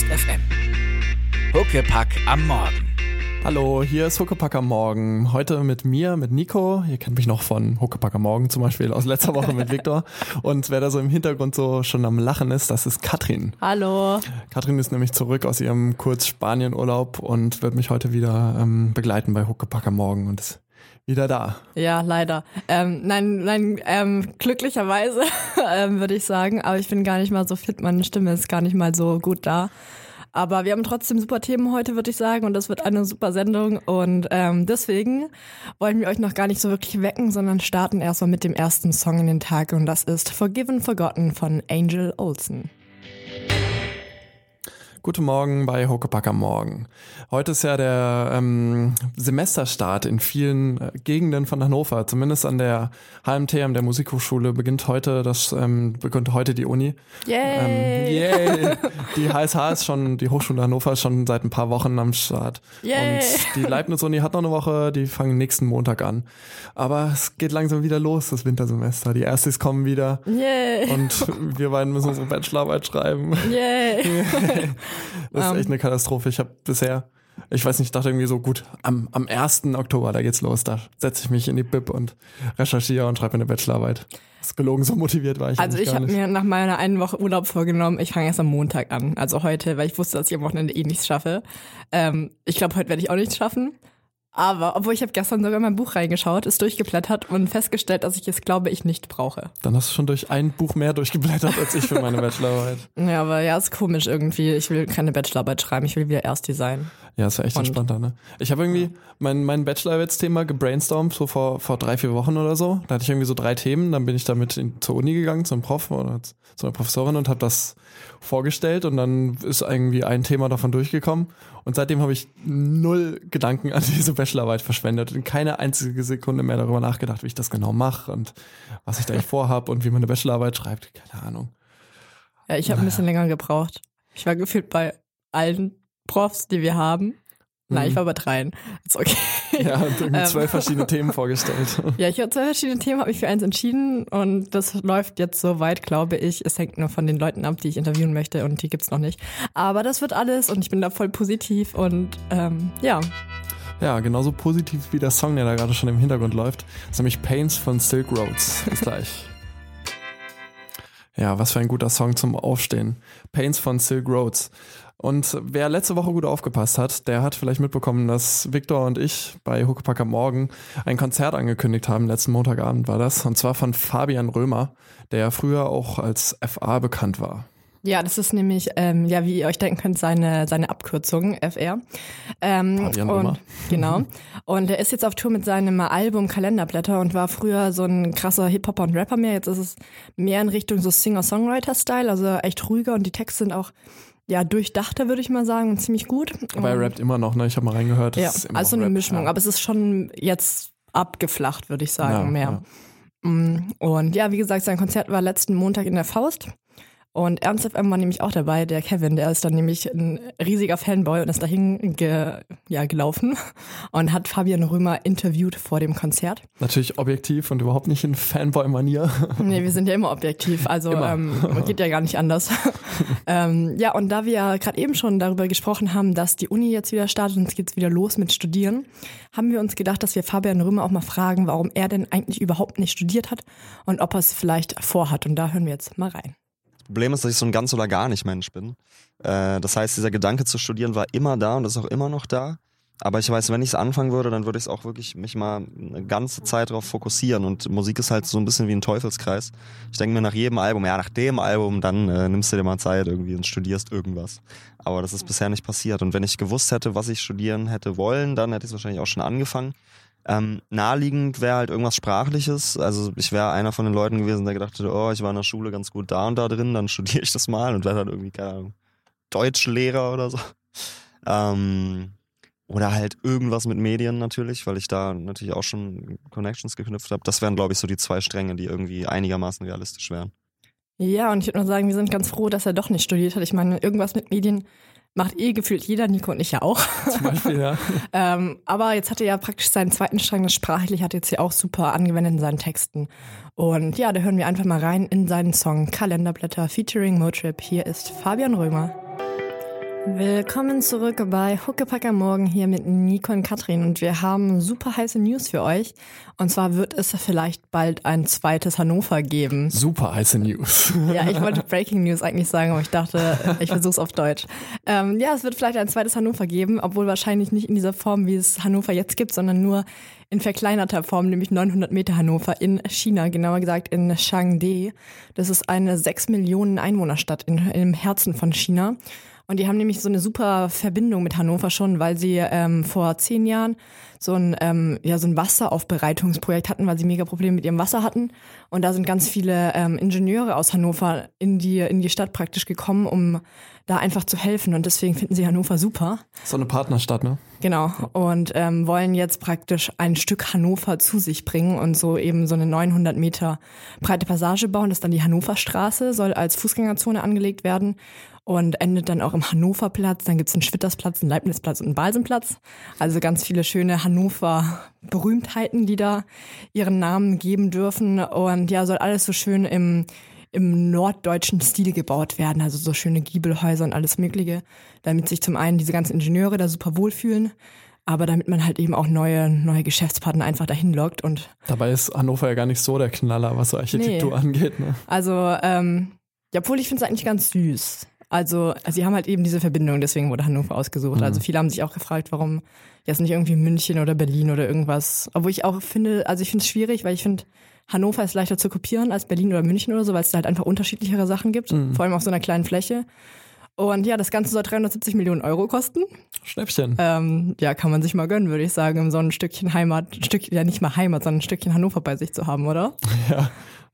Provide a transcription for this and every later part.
Detektor FM. Huckepack am Morgen. Hallo, hier ist Huckepack am Morgen. Heute mit mir, mit Nico. Ihr kennt mich noch von Huckepack am Morgen zum Beispiel aus letzter Woche mit Viktor. Und wer da so im Hintergrund so schon am Lachen ist, das ist Katrin. Hallo. Katrin ist nämlich zurück aus ihrem Kurz-Spanien-Urlaub und wird mich heute wieder ähm, begleiten bei Huckepack am Morgen und ist wieder da. Ja, leider. Ähm, nein, nein, ähm, glücklicherweise ähm, würde ich sagen. Aber ich bin gar nicht mal so fit. Meine Stimme ist gar nicht mal so gut da. Aber wir haben trotzdem super Themen heute, würde ich sagen. Und das wird eine super Sendung. Und ähm, deswegen wollen wir euch noch gar nicht so wirklich wecken, sondern starten erstmal mit dem ersten Song in den Tag. Und das ist Forgiven Forgotten von Angel Olsen. Guten Morgen bei Huckepack am Morgen. Heute ist ja der ähm, Semesterstart in vielen äh, Gegenden von Hannover. Zumindest an der HMTM, der Musikhochschule, beginnt heute das ähm, beginnt heute die Uni. Yay! Ähm, yay! Die HSH ist schon, die Hochschule Hannover ist schon seit ein paar Wochen am Start. Yay! Und die Leibniz-Uni hat noch eine Woche, die fangen nächsten Montag an. Aber es geht langsam wieder los, das Wintersemester. Die Erstis kommen wieder. Yay! Und wir beiden müssen unsere Bachelorarbeit schreiben. Yay! Das ist Ähm. echt eine Katastrophe. Ich habe bisher, ich weiß nicht, ich dachte irgendwie so, gut, am, am 1. Oktober, da geht's los. Da setze ich mich in die Bib und recherchiere und schreibe eine Bachelorarbeit. Das ist gelogen, so motiviert war ich Also ich habe mir nach meiner einen Woche Urlaub vorgenommen, ich fange erst am Montag an. Also heute, weil ich wusste, dass ich am Wochenende eh nichts schaffe. Ähm, ich glaube, heute werde ich auch nichts schaffen. Aber, obwohl ich habe gestern sogar in mein Buch reingeschaut, ist durchgeblättert und festgestellt, dass ich es, glaube ich, nicht brauche. Dann hast du schon durch ein Buch mehr durchgeblättert als ich für meine Bachelorarbeit. Ja, aber ja, ist komisch irgendwie. Ich will keine Bachelorarbeit schreiben, ich will wieder Erstdesign. Ja, ist ja echt Und- entspannter, ne? Ich habe irgendwie mein, mein Bachelorarbeitsthema gebrainstormt, so vor, vor drei, vier Wochen oder so. Da hatte ich irgendwie so drei Themen, dann bin ich damit in, zur Uni gegangen, zum Prof oder zu einer Professorin und habe das vorgestellt und dann ist irgendwie ein Thema davon durchgekommen und seitdem habe ich null Gedanken an diese Bachelorarbeit verschwendet und keine einzige Sekunde mehr darüber nachgedacht, wie ich das genau mache und was ich da eigentlich vorhab und wie man eine Bachelorarbeit schreibt. Keine Ahnung. Ja, ich habe ein bisschen länger gebraucht. Ich war gefühlt bei allen Profs, die wir haben. Nein, ich war bei dreien. Ist okay. Ja, irgendwie Ähm. zwölf verschiedene Themen vorgestellt. Ja, ich habe zwei verschiedene Themen, habe mich für eins entschieden und das läuft jetzt so weit, glaube ich. Es hängt nur von den Leuten ab, die ich interviewen möchte und die gibt's noch nicht. Aber das wird alles und ich bin da voll positiv und ähm, ja. Ja, genauso positiv wie der Song, der da gerade schon im Hintergrund läuft. Das ist nämlich Pains von Silk Roads. Bis gleich. Ja, was für ein guter Song zum Aufstehen. Pains von Silk Roads. Und wer letzte Woche gut aufgepasst hat, der hat vielleicht mitbekommen, dass Victor und ich bei Huckepack am Morgen ein Konzert angekündigt haben. Letzten Montagabend war das. Und zwar von Fabian Römer, der ja früher auch als FA bekannt war. Ja, das ist nämlich, ähm, ja, wie ihr euch denken könnt, seine, seine Abkürzung, FR. Ähm, Fabian und, Römer. Genau. Und er ist jetzt auf Tour mit seinem Album Kalenderblätter und war früher so ein krasser Hip-Hopper und Rapper mehr. Jetzt ist es mehr in Richtung so Singer-Songwriter-Style, also echt ruhiger und die Texte sind auch, ja, durchdachter, würde ich mal sagen, und ziemlich gut. Aber er rappt immer noch, ne? Ich habe mal reingehört. Ja, also eine Rap, Mischung, ja. aber es ist schon jetzt abgeflacht, würde ich sagen, Ja, mehr. Mm, Und ja, wie gesagt, sein Konzert war letzten Montag in der Faust. Und Ernst FM war nämlich auch dabei, der Kevin, der ist dann nämlich ein riesiger Fanboy und ist dahin ge, ja, gelaufen und hat Fabian Römer interviewt vor dem Konzert. Natürlich objektiv und überhaupt nicht in Fanboy-Manier. Nee, wir sind ja immer objektiv, also Immer. ähm, geht ja gar nicht anders. ähm, ja, und da wir ja gerade eben schon darüber gesprochen haben, dass die Uni jetzt wieder startet und es geht wieder los mit Studieren, haben wir uns gedacht, dass wir Fabian Römer auch mal fragen, warum er denn eigentlich überhaupt nicht studiert hat und ob er es vielleicht vorhat. Und da hören wir jetzt mal rein. Problem ist, dass ich so ein ganz oder gar nicht Mensch bin. Äh, das heißt, dieser Gedanke zu studieren war immer da und ist auch immer noch da. Aber ich weiß, wenn ich es anfangen würde, dann würde ich es auch wirklich mich mal eine ganze Zeit darauf fokussieren. Und Musik ist halt so ein bisschen wie ein Teufelskreis. Ich denke mir nach jedem Album, ja, nach dem Album, dann äh, nimmst du dir mal Zeit irgendwie und studierst irgendwas. Aber das ist bisher nicht passiert. Und wenn ich gewusst hätte, was ich studieren hätte wollen, dann hätte ich es wahrscheinlich auch schon angefangen. Ähm, naheliegend wäre halt irgendwas Sprachliches. Also ich wäre einer von den Leuten gewesen, der gedacht hätte, oh, ich war in der Schule ganz gut da und da drin, dann studiere ich das mal und werde dann irgendwie, keine Ahnung, Deutschlehrer oder so. Ähm, oder halt irgendwas mit Medien natürlich, weil ich da natürlich auch schon Connections geknüpft habe. Das wären, glaube ich, so die zwei Stränge, die irgendwie einigermaßen realistisch wären. Ja, und ich würde nur sagen, wir sind ganz froh, dass er doch nicht studiert hat. Ich meine, irgendwas mit Medien macht eh gefühlt jeder, Nico und ich ja auch. Zum Beispiel, ja. Ähm, aber jetzt hat er ja praktisch seinen zweiten Strang, das sprachlich hat er jetzt ja auch super angewendet in seinen Texten. Und ja, da hören wir einfach mal rein in seinen Song Kalenderblätter featuring Motrip. Hier ist Fabian Römer. Willkommen zurück bei Huckepack am Morgen hier mit Nico und Katrin und wir haben super heiße News für euch. Und zwar wird es vielleicht bald ein zweites Hannover geben. Super heiße News. Ja, ich wollte Breaking News eigentlich sagen, aber ich dachte, ich versuche es auf Deutsch. Ähm, ja, es wird vielleicht ein zweites Hannover geben, obwohl wahrscheinlich nicht in dieser Form, wie es Hannover jetzt gibt, sondern nur in verkleinerter Form, nämlich 900 Meter Hannover in China, genauer gesagt in Changde. Das ist eine 6 Millionen Einwohnerstadt in, im Herzen von China. Und die haben nämlich so eine super Verbindung mit Hannover schon, weil sie ähm, vor zehn Jahren so ein, ähm, ja, so ein Wasseraufbereitungsprojekt hatten, weil sie mega Probleme mit ihrem Wasser hatten. Und da sind ganz viele ähm, Ingenieure aus Hannover in die, in die Stadt praktisch gekommen, um da einfach zu helfen. Und deswegen finden sie Hannover super. So eine Partnerstadt, ne? Genau. Und ähm, wollen jetzt praktisch ein Stück Hannover zu sich bringen und so eben so eine 900 Meter breite Passage bauen. Das ist dann die Hannoverstraße, soll als Fußgängerzone angelegt werden und endet dann auch im Hannoverplatz. Dann gibt's einen Schwittersplatz, einen Leibnizplatz und einen Balsenplatz. Also ganz viele schöne Hannover-Berühmtheiten, die da ihren Namen geben dürfen. Und ja, soll alles so schön im, im norddeutschen Stil gebaut werden. Also so schöne Giebelhäuser und alles Mögliche, damit sich zum einen diese ganzen Ingenieure da super wohlfühlen aber damit man halt eben auch neue, neue Geschäftspartner einfach dahin lockt und. Dabei ist Hannover ja gar nicht so der Knaller, was so Architektur Nee. angeht. Ne? Also, ähm, ja, obwohl ich finde es eigentlich ganz süß. Also, also, sie haben halt eben diese Verbindung, deswegen wurde Hannover ausgesucht. Also viele haben sich auch gefragt, warum jetzt nicht irgendwie München oder Berlin oder irgendwas. Obwohl ich auch finde, also ich finde es schwierig, weil ich finde, Hannover ist leichter zu kopieren als Berlin oder München oder so, weil es da halt einfach unterschiedlichere Sachen gibt, vor allem auf so einer kleinen Fläche. Und ja, das Ganze soll 370 Millionen Euro kosten. Schnäppchen. Ähm, ja, kann man sich mal gönnen, würde ich sagen, um so ein Stückchen Heimat, Stück, ja nicht mal Heimat, sondern ein Stückchen Hannover bei sich zu haben, oder? Ja.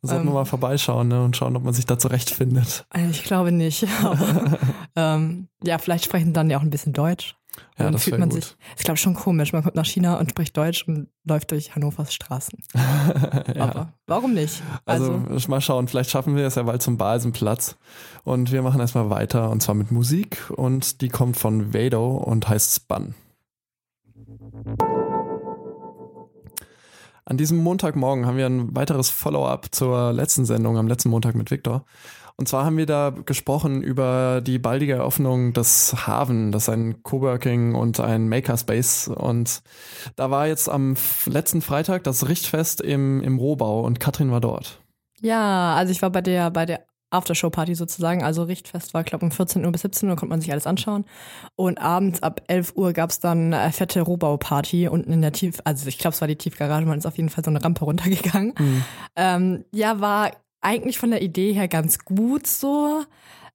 Sollten wir mal vorbeischauen ne? und schauen, ob man sich da zurechtfindet. Äh, Ich glaube nicht. Aber, ähm, ja, vielleicht sprechen dann ja auch ein bisschen Deutsch. Ja, dann das fühlt man gut. sich. Ist glaube ich schon komisch. Man kommt nach China und spricht Deutsch und läuft durch Hannovers Straßen. Aber warum nicht? Also, Also, mal schauen, vielleicht schaffen wir es ja bald zum Balsenplatz. Und wir machen erstmal weiter und zwar mit Musik und die kommt von Vado und heißt Spun. An diesem Montagmorgen haben wir ein weiteres Follow-up zur letzten Sendung am letzten Montag mit Victor. Und zwar haben wir da gesprochen über die baldige Eröffnung des Haven, das ist ein Coworking und ein Makerspace. Und da war jetzt am letzten Freitag das Richtfest im, im Rohbau und Katrin war dort. ja, also ich war bei der, bei der Aftershow-Party sozusagen. Also Richtfest war, glaube um 14 Uhr bis 17 Uhr konnte man sich alles anschauen. Und abends ab 11 Uhr gab's dann eine fette Rohbau-Party unten in der Tief, also ich glaube, es war die Tiefgarage, man ist auf jeden Fall so eine Rampe runtergegangen. Ähm, ja, war eigentlich von der Idee her ganz gut so.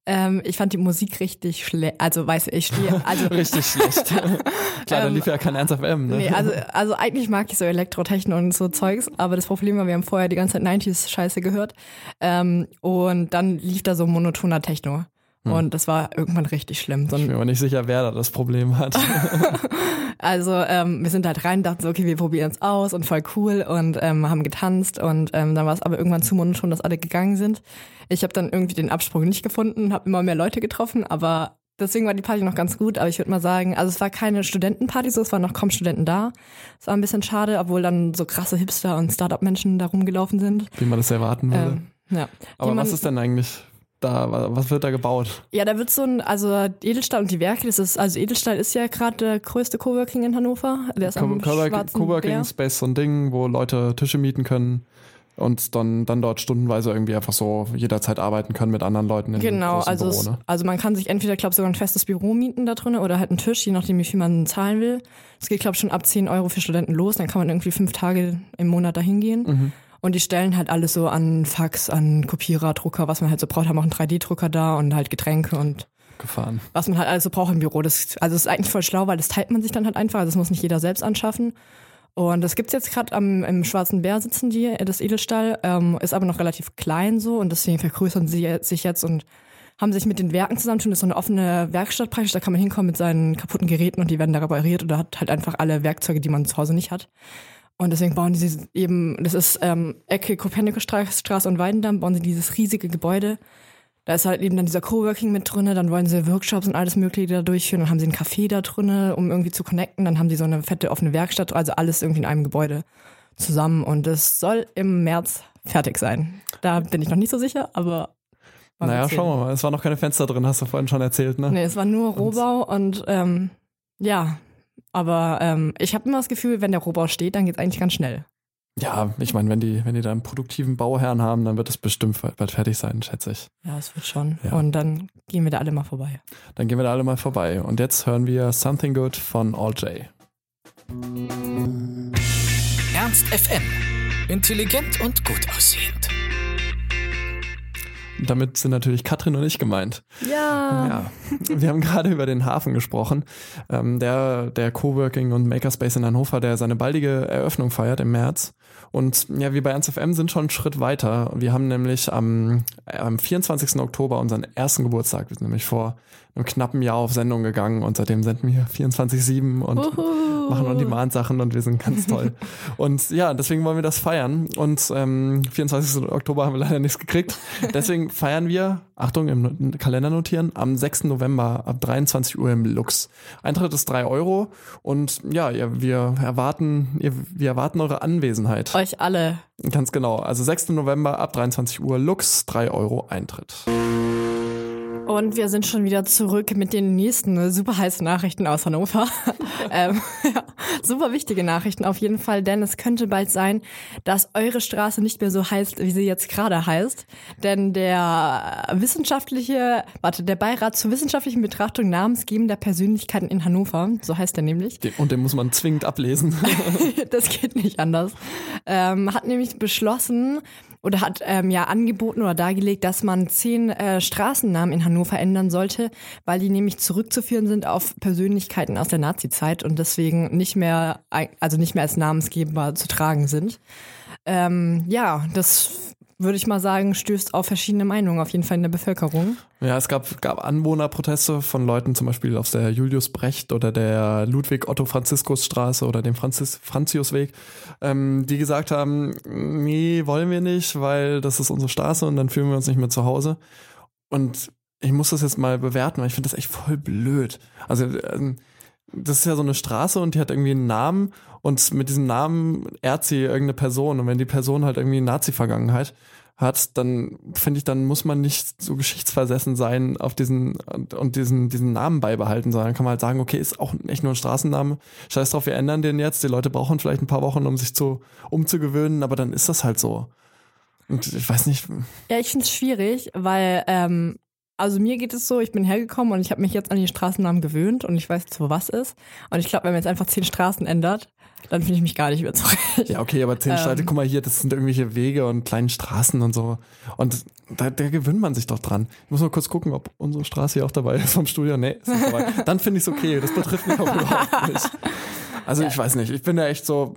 Ähm, ich fand die Musik richtig schlecht. Also weiß ich stehe, also Richtig schlecht. Klar, da Ähm, lief ja kein Ernst FM, ne? Nee, also, also eigentlich mag ich so Elektrotechno und so Zeugs, aber das Problem war, wir haben vorher die ganze Zeit 90s-Scheiße gehört. Ähm, und dann lief da so monotoner Techno. Und das war irgendwann richtig schlimm. So ich bin mir nicht sicher, wer da das Problem hat. also ähm, wir sind halt rein, dachten so, okay, wir probieren es aus und voll cool und ähm, haben getanzt und ähm, dann war es aber irgendwann zu monoton, dass alle gegangen sind. Ich habe dann irgendwie den Absprung nicht gefunden, habe immer mehr Leute getroffen, aber deswegen war die Party noch ganz gut. Aber ich würde mal sagen, also es war keine Studentenparty, so es waren noch kaum Studenten da. Es war ein bisschen schade, obwohl dann so krasse Hipster und Startup-Menschen da rumgelaufen sind. wie man das erwarten würde. Ähm, ja. Aber man- was ist denn eigentlich da? wa- Was wird da gebaut? Ja, da wird so ein, also Edelstahl und die Werke, das ist, also Edelstahl ist ja gerade der größte Coworking in Hannover. Der ist am Co- Schwarzen Coworking Bär. Space, so ein Ding, wo Leute Tische mieten können und dann, dann dort stundenweise irgendwie einfach so jederzeit arbeiten können mit anderen Leuten in Genau, also, Büro, ne? also man kann sich entweder, glaube sogar ein festes Büro mieten da drin oder halt einen Tisch, je nachdem, wie viel man zahlen will. Es geht, glaube ich, schon ab 10 Euro für Studenten los, dann kann man irgendwie fünf Tage im Monat dahin gehen. Mhm. Und die stellen halt alles so an Fax, an Kopierer, Drucker, was man halt so braucht, haben auch einen 3D-Drucker da und halt Getränke und Gefahren. was man halt alles so braucht im Büro. Das, also es ist eigentlich voll schlau, weil das teilt man sich dann halt einfach. Also das muss nicht jeder selbst anschaffen. Und das gibt's jetzt gerade am im Schwarzen Bär sitzen die, äh, das Edelstahl, ähm, ist aber noch relativ klein so und deswegen vergrößern sie sich jetzt und haben sich mit den Werken zusammentun. Das ist so eine offene Werkstatt praktisch, da kann man hinkommen mit seinen kaputten Geräten und die werden da repariert oder hat halt einfach alle Werkzeuge, die man zu Hause nicht hat. Und deswegen bauen sie eben, das ist ähm, Ecke Kopernikusstraße und Weidendamm, bauen sie dieses riesige Gebäude. Da ist halt eben dann dieser Coworking mit drinne, dann wollen sie Workshops und alles Mögliche da durchführen, dann haben sie einen Café da drinne, um irgendwie zu connecten, dann haben sie so eine fette offene Werkstatt, also alles irgendwie in einem Gebäude zusammen und es soll im März fertig sein. Da bin ich noch nicht so sicher, aber Naja, schauen wir mal. Es waren noch keine Fenster drin, hast du vorhin schon erzählt, ne? Nee, es war nur Rohbau und ähm, ja, aber ähm, ich habe immer das Gefühl, wenn der Rohbau steht, dann geht es eigentlich ganz schnell. Ja, ich meine, wenn die, wenn die da einen produktiven Bauherrn haben, dann wird es bestimmt bald fertig sein, schätze ich. Ja, es wird schon. Ja. Und dann gehen wir da alle mal vorbei. Dann gehen wir da alle mal vorbei. Und jetzt hören wir Something Good von All J. Ernst FM. Intelligent und gut aussehend. Damit sind natürlich Katrin und ich gemeint. Ja. Ja, wir haben gerade über den Hafen gesprochen. Ähm, der, der Coworking und Makerspace in Hannover, der seine baldige Eröffnung feiert im März. Und ja, wir bei 1FM sind schon einen Schritt weiter. Wir haben nämlich am, am 24. Oktober unseren ersten Geburtstag. Wir sind nämlich vor einem knappen Jahr auf Sendung gegangen und seitdem senden wir 24-7 und Uhu. machen On-Demand-Sachen und wir sind ganz toll. und ja, deswegen wollen wir das feiern. Und ähm, 24. Oktober haben wir leider nichts gekriegt. Deswegen feiern wir, Achtung, im Kalender notieren, am 6. November ab 23 Uhr im Lux. Eintritt ist 3 Euro und ja, wir erwarten, ihr, wir erwarten eure Anwesenheit. Euch alle. Ganz genau. Also 6. November ab 23 Uhr Lux, 3 Euro Eintritt. Und wir sind schon wieder zurück mit den nächsten super heißen Nachrichten aus Hannover. ähm, ja, super wichtige Nachrichten auf jeden Fall, denn es könnte bald sein, dass eure Straße nicht mehr so heißt, wie sie jetzt gerade heißt. Denn der wissenschaftliche, warte, der Beirat zur wissenschaftlichen Betrachtung namensgebender Persönlichkeiten in Hannover, so heißt er nämlich, Und den muss man zwingend ablesen. das geht nicht anders, ähm, hat nämlich beschlossen oder hat ähm, ja angeboten oder dargelegt, dass man zehn äh, Straßennamen in Hannover ändern sollte, weil die nämlich zurückzuführen sind auf Persönlichkeiten aus der Nazi-Zeit und deswegen nicht mehr, also nicht mehr als Namensgeber zu tragen sind. Ähm, ja, das würde ich mal sagen, stößt auf verschiedene Meinungen, auf jeden Fall in der Bevölkerung. Ja, es gab, gab Anwohnerproteste von Leuten zum Beispiel aus der Julius Brecht oder der Ludwig Otto Franziskus Straße oder dem Franzis Franziusweg, ähm, die gesagt haben, nee, wollen wir nicht, weil das ist unsere Straße und dann fühlen wir uns nicht mehr zu Hause. Und ich muss das jetzt mal bewerten, weil ich finde das echt voll blöd. Also ähm, das ist ja so eine Straße und die hat irgendwie einen Namen und mit diesem Namen ehrt sie irgendeine Person und wenn die Person halt irgendwie Nazi-Vergangenheit hat, dann finde ich, dann muss man nicht so geschichtsversessen sein auf diesen und, und diesen, diesen Namen beibehalten, sondern kann man halt sagen, okay, ist auch echt nur ein Straßenname. Scheiß drauf, wir ändern den jetzt. Die Leute brauchen vielleicht ein paar Wochen, um sich zu umzugewöhnen, aber dann ist das halt so. Und ich weiß nicht, Ja, ich finde es schwierig, weil, ähm, also mir geht es so, ich bin hergekommen und ich habe mich jetzt an die Straßennamen gewöhnt und ich weiß jetzt, wo was ist. Und ich glaube, wenn man jetzt einfach zehn Straßen ändert, dann finde ich mich gar nicht mehr zurecht. Ja, okay, aber zehn Ähm. Straßen, guck mal hier, das sind irgendwelche Wege und kleine Straßen und so. Und da, da gewöhnt man sich doch dran. Ich muss mal kurz gucken, ob unsere Straße hier auch dabei ist vom Studio. Nee, ist nicht dabei. Dann finde ich es okay. Das betrifft mich auch überhaupt nicht. Also ich weiß nicht. Ich bin da echt so,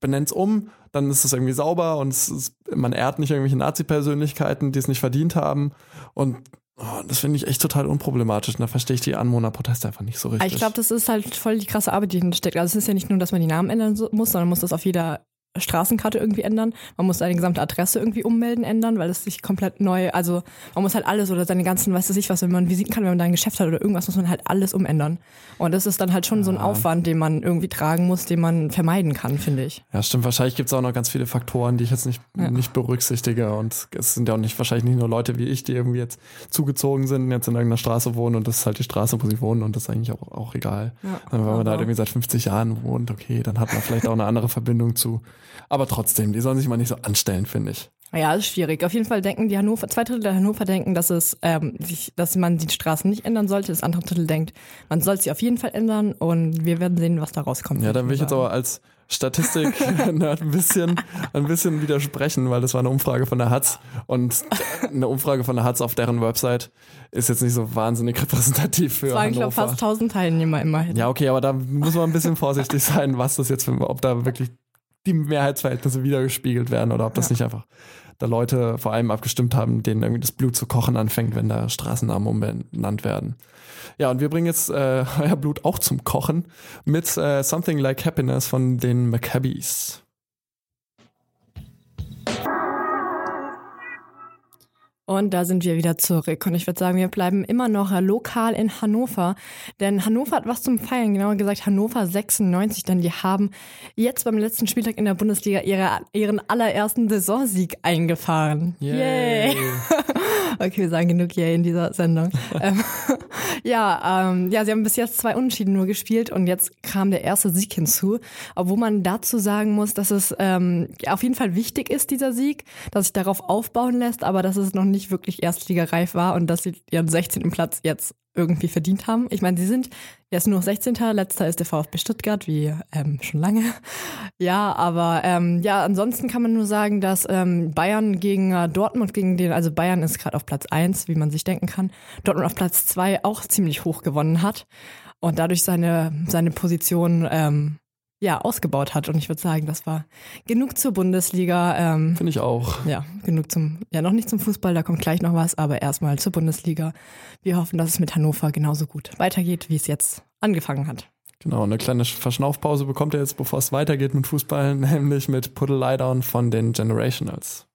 benenn's um, dann ist es irgendwie sauber und ist, man ehrt nicht irgendwelche Nazi-Persönlichkeiten, die es nicht verdient haben. Und oh, das finde ich echt total unproblematisch. Und da verstehe ich die Anwohnerproteste einfach nicht so richtig. Ich glaube, das ist halt voll die krasse Arbeit, die hinten steckt. Also es ist ja nicht nur, dass man die Namen ändern muss, sondern man muss das auf jeder Straßenkarte irgendwie ändern. Man muss seine gesamte Adresse irgendwie ummelden, ändern, weil es sich komplett neu, also man muss halt alles oder seine ganzen, weißt du nicht was, wenn man Visiten kann, wenn man da ein Geschäft hat oder irgendwas, muss man halt alles umändern. Und das ist dann halt schon so ein Aufwand, den man irgendwie tragen muss, den man vermeiden kann, finde ich. Ja, stimmt. Wahrscheinlich gibt es auch noch ganz viele Faktoren, die ich jetzt nicht, Ja. nicht berücksichtige. Und es sind ja auch nicht wahrscheinlich nicht nur Leute wie ich, die irgendwie jetzt zugezogen sind, jetzt in irgendeiner Straße wohnen und das ist halt die Straße, wo sie wohnen und das ist eigentlich auch, auch egal. Ja. Wenn man da halt irgendwie seit 50 Jahren wohnt, okay, dann hat man vielleicht auch eine andere Verbindung zu. Aber trotzdem, die sollen sich mal nicht so anstellen, finde ich. Ja, ist schwierig. Auf jeden Fall denken die Hannover, zwei Drittel der Hannover denken, dass es, ähm, sich, dass man die Straßen nicht ändern sollte. Das andere Drittel denkt, man soll sie auf jeden Fall ändern und wir werden sehen, was da rauskommt. Ja, dann will ich jetzt aber als Statistik ein bisschen, ein bisschen widersprechen, weil das war eine Umfrage von der Hatz und eine Umfrage von der Hatz auf deren Website ist jetzt nicht so wahnsinnig repräsentativ für Es waren, glaube fast 1000 Teilnehmer immerhin. Ja, okay, aber da muss man ein bisschen vorsichtig sein, was das jetzt für, ob da wirklich die Mehrheitsverhältnisse wiedergespiegelt werden oder ob das nicht einfach da Leute vor allem abgestimmt haben, denen irgendwie das Blut zu kochen anfängt, wenn da Straßennamen umbenannt werden. Ja, und wir bringen jetzt äh, euer Blut auch zum Kochen mit äh, Something Like Happiness von den Maccabees. Und da sind wir wieder zurück. Und ich würde sagen, wir bleiben immer noch lokal in Hannover. Denn Hannover hat was zum Feiern, genauer gesagt Hannover 96. Denn die haben jetzt beim letzten Spieltag in der Bundesliga ihre, ihren allerersten Saisonsieg eingefahren. Okay, wir sagen genug Yay in dieser Sendung. ja, ähm, ja, sie haben bis jetzt zwei Unentschieden nur gespielt und jetzt kam der erste Sieg hinzu. Obwohl man dazu sagen muss, dass es ähm, auf jeden Fall wichtig ist, dieser Sieg, dass sich darauf aufbauen lässt, aber dass es noch nicht wirklich erstligareif war und dass sie ihren 16. Platz jetzt irgendwie verdient haben. Ich meine, sie sind jetzt nur noch 16. Letzter ist der VfB Stuttgart, wie ähm, schon lange. Ja, aber ähm, ja, ansonsten kann man nur sagen, dass ähm, Bayern gegen äh, Dortmund, gegen den, also Bayern ist gerade auf Platz eins, wie man sich denken kann, Dortmund auf Platz zwei auch ziemlich hoch gewonnen hat und dadurch seine, seine Position ähm, ja, ausgebaut hat. Und ich würde sagen, das war genug zur Bundesliga. Ähm, Finde ich auch. ja, genug zum, ja, noch nicht zum Fußball, da kommt gleich noch was, aber erstmal zur Bundesliga. Wir hoffen, dass es mit Hannover genauso gut weitergeht, wie es jetzt angefangen hat. Genau, eine kleine Verschnaufpause bekommt er jetzt, bevor es weitergeht mit Fußball, nämlich mit a Lie Down von den Generationals.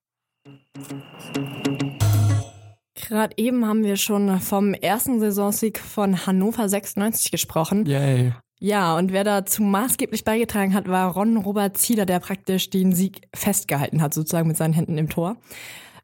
Gerade eben haben wir schon vom ersten Saisonsieg von Hannover 96 gesprochen. Yay. Ja, und wer dazu maßgeblich beigetragen hat, war Ron Robert Zieler, der praktisch den Sieg festgehalten hat, sozusagen mit seinen Händen im Tor.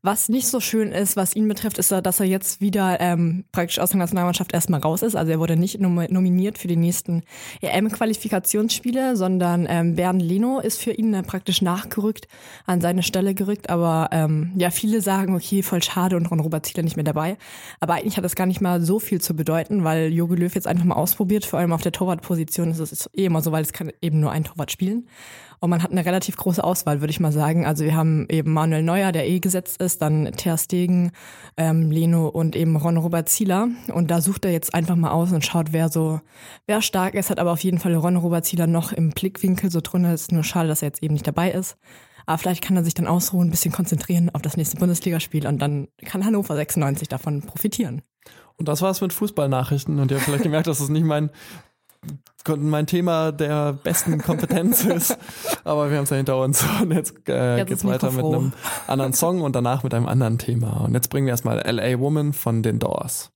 Was nicht so schön ist, was ihn betrifft, ist, dass er jetzt wieder ähm, praktisch aus der Nationalmannschaft erstmal raus ist. Also er wurde nicht nom nominiert für die nächsten EM-Qualifikationsspiele, sondern ähm, Bernd Leno ist für ihn äh, praktisch nachgerückt, an seine Stelle gerückt. Aber ähm, ja, viele sagen, okay, voll schade und Ron Robert Zieler nicht mehr dabei. Aber eigentlich hat das gar nicht mal so viel zu bedeuten, weil Jogi Löw jetzt einfach mal ausprobiert, vor allem auf der Torwartposition ist es eh immer so, weil es kann eben nur ein Torwart spielen. Und man hat eine relativ große Auswahl, würde ich mal sagen. Also wir haben eben Manuel Neuer, der eh gesetzt ist, dann Ter Stegen, ähm, Leno und eben Ron Robert Zieler. Und da sucht er jetzt einfach mal aus und schaut, wer so, wer stark ist, hat aber auf jeden Fall Ron Robert Zieler noch im Blickwinkel so drin. Es ist nur schade, dass er jetzt eben nicht dabei ist. Aber vielleicht kann er sich dann ausruhen, ein bisschen konzentrieren auf das nächste Bundesligaspiel und dann kann Hannover 96 davon profitieren. Und das war's mit Fußballnachrichten. Und ihr habt vielleicht gemerkt, das nicht mein, mein Thema der besten Kompetenz ist. Aber wir haben es ja hinter uns. Und jetzt, äh, Jetzt geht's weiter mit einem anderen Song und danach mit einem anderen Thema. Und jetzt bringen wir erstmal LA Woman von den Doors.